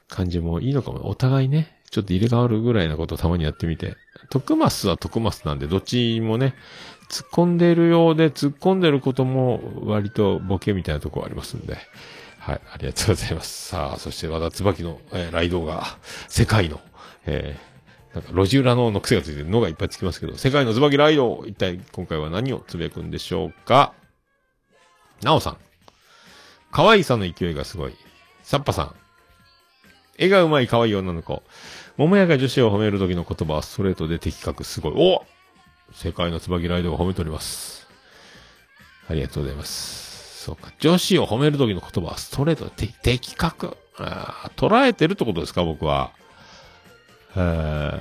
Speaker 3: 感じもいいのかも。お互いね、ちょっと入れ替わるぐらいなことをたまにやってみて。徳マスは徳マスなんで、どっちもね、突っ込んでいるようで、突っ込んでることも割とボケみたいなとこありますんで。はい、ありがとうございます。さあ、そして和田椿の、えーライドが、世界の、えーなんか路地裏のの癖がついてるのがいっぱいつきますけど、世界の椿ライド、一体今回は何をつぶやくんでしょうか？なおさん。可愛さの勢いがすごい。サッパさん。絵が上手い可愛い女の子。桃屋が女子を褒める時の言葉はストレートで的確すごい。お世界の椿ライドが褒めております。ありがとうございます。そうか。女子を褒める時の言葉はストレートで的確。捉えてるってことですか僕は。えー、っ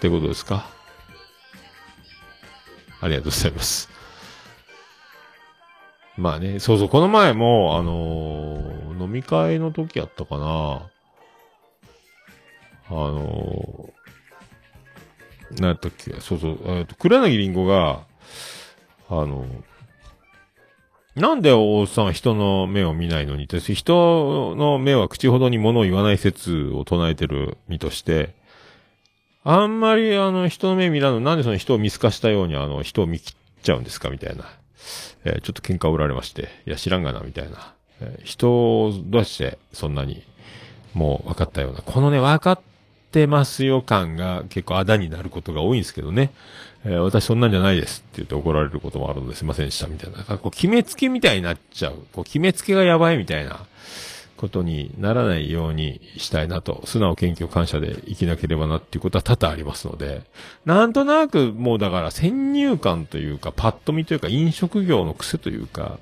Speaker 3: てことですか？ありがとうございます。まあね、そうそう、この前も、あのー飲み会の時やったかな。あのー、なんやったっけ、そうそう、えっと、黒柳りんごが、あのなんでおっさんは人の目を見ないのにって、人の目は口ほどに物を言わない説を唱えてる身として、あんまりあの人の目見らぬ、なんでその人を見透かしたようにあの人を見切っちゃうんですかみたいな。えーちょっと喧嘩を売られまして、いや知らんがな、みたいな。えー人を出してそんなに、もう分かったような。このね、分かってますよ感が結構あだになることが多いんですけどね。えー私そんなんじゃないですって言って怒られることもあるのですいませんでしたみたいな。こう決めつけみたいになっちゃう。こう決めつけがやばいみたいなことにならないようにしたいなと、素直謙虚感謝で生きなければなっていうことは多々ありますので、なんとなくもうだから先入観というか、パッと見というか、飲食業の癖というか、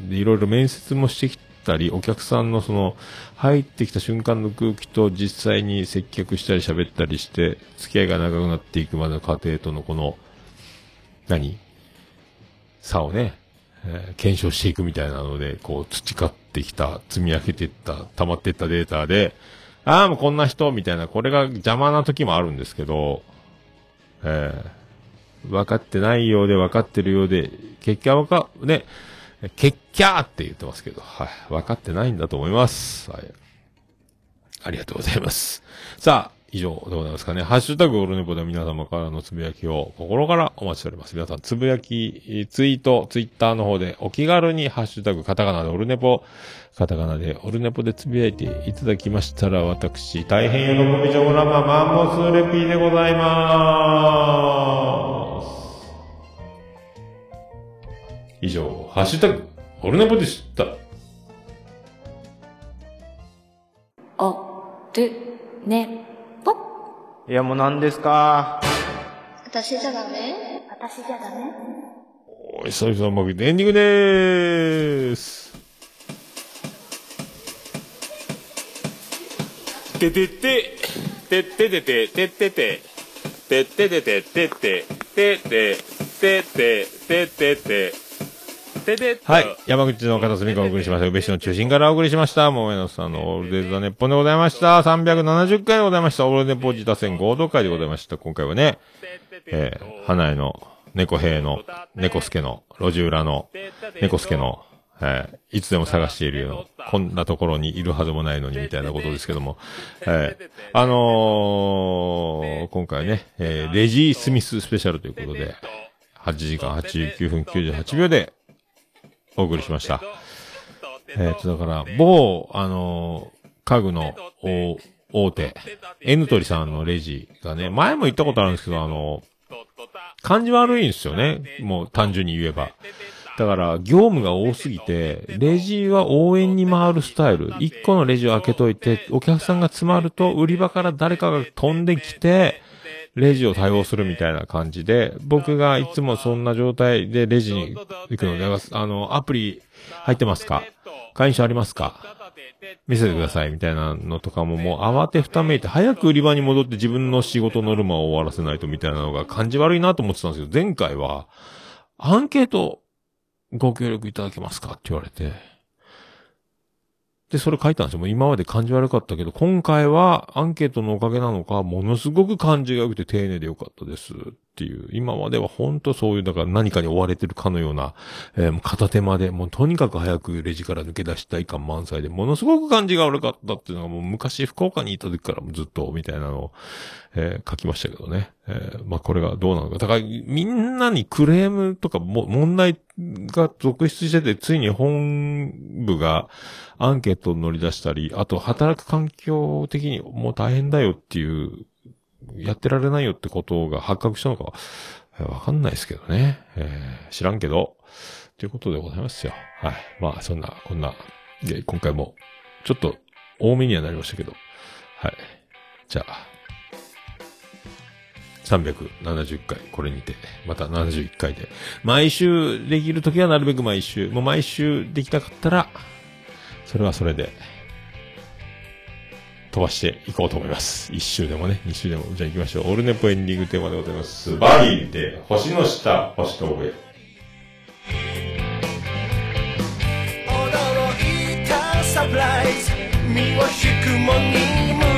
Speaker 3: でいろいろ面接もしてきたり、お客さんのその、入ってきた瞬間の空気と実際に接客したり喋ったりして、付き合いが長くなっていくまでの過程とのこの、何？差をね、えー検証していくみたいなので、こう培ってきた、積み上げていった、溜まっていったデータで、ああ、もうこんな人、みたいな、これが邪魔な時もあるんですけど、えー分かってないようで分かってるようで、結果わか、ね、結果って言ってますけど、はい。分かってないんだと思います。はい。ありがとうございます。さあ、以上でございますかね。ハッシュタグオルネポで皆様からのつぶやきを心からお待ちしております。皆さん、つぶやき、ツイート、ツイッターの方でお気軽にハッシュタグカタカナでオルネポ、カタカナでオルネポでつぶやいていただきましたら、私、大変喜びジョーラママンモスレピーでございます。以上、ハッシュタグ、オルネポでした。
Speaker 6: お、る、ね、ぽ。
Speaker 5: いやもう何ですか？
Speaker 1: 私じゃダメ？私じゃダメ？
Speaker 3: おい、久々うまくいってエンディングでーす。
Speaker 4: ててて、てっててて、てってて、てっててて、てって、てって、てって、てってて、ててっと
Speaker 3: はい。山口の片隅からお送りしました。宇部市の中心からお送りしました。桃江のさんのオールデイズ・ザ・ネッポンでございました。370回でございました。オールネポジタ戦合同会でございました。今回はね、えー、花江の、猫兵の、猫助の、路地裏の、猫助の、えー、いつでも探しているよ、こんなところにいるはずもないのに、みたいなことですけども、えー、あのー、今回ね、えー、レジー・スミススペシャルということで、8時間89分98秒で、お送りしました。えっ、と、だから、某、あの家具の大手、N トリさんのレジがね、前も言ったことあるんですけど、あの感じ悪いんですよね。もう単純に言えば。だから、業務が多すぎて、レジは応援に回るスタイル。一個のレジを開けといて、お客さんが詰まると、売り場から誰かが飛んできて、レジを対応するみたいな感じで、僕がいつもそんな状態でレジに行くので、あの、アプリ入ってますか？会員証ありますか？見せてくださいみたいなのとかももう慌てふためいて早く売り場に戻って自分の仕事ノルマを終わらせないとみたいなのが感じ悪いなと思ってたんですけど、前回はアンケートご協力いただけますか？って言われて、で、それ書いたんですよ。もう今まで感じ悪かったけど、今回はアンケートのおかげなのか、ものすごく感じが良くて丁寧で良かったですっていう。今までは本当そういう、だから何かに追われてるかのような、えー片手間で、もうとにかく早くレジから抜け出したい感満載で、ものすごく感じが悪かったっていうのがもう昔福岡にいた時からずっと、みたいなのを、えー書きましたけどね。えーまあこれがどうなのか。だからみんなにクレームとかも問題が続出してて、ついに本部がアンケートを乗り出したり、あと働く環境的にもう大変だよっていう、やってられないよってことが発覚したのか、わかんないですけどね。えー知らんけど、ということでございますよ。はい。まあそんな、こんな、で、今回も、ちょっと多めにはなりましたけど、はい。じゃあ、370回、これにて、また71回で。毎週できるときはなるべく毎週、もう毎週できなかったら、それはそれで、飛ばしていこうと思います。一週でもね、二週でも。じゃあ行きましょう。オルネポエンディングテーマでございます。バギーで、星の下、星の上。
Speaker 5: 驚いたサプライズ身を引くもにも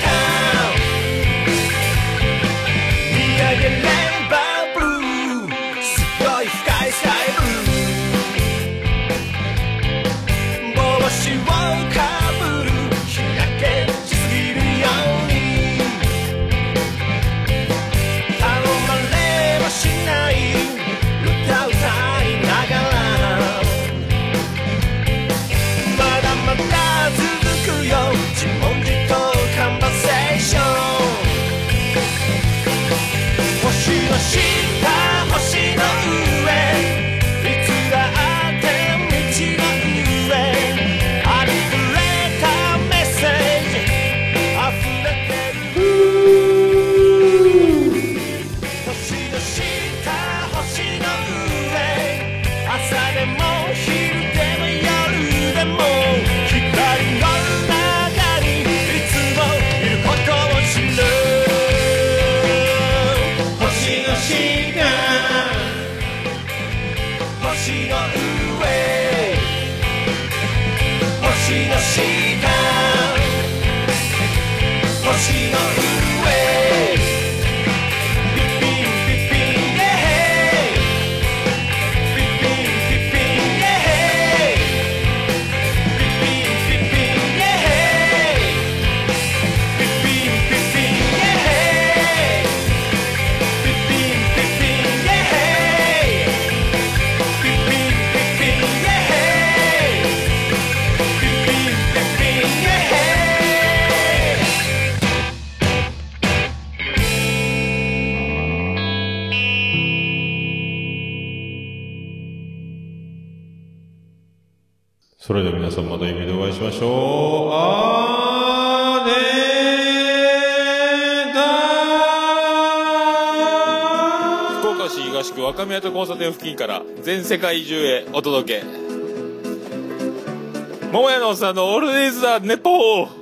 Speaker 3: しょう。あねだ
Speaker 4: 福岡市東区若宮と交差点付近から全世界中へお届け。桃屋のおっさんのオールディーズ・ザ・ネポー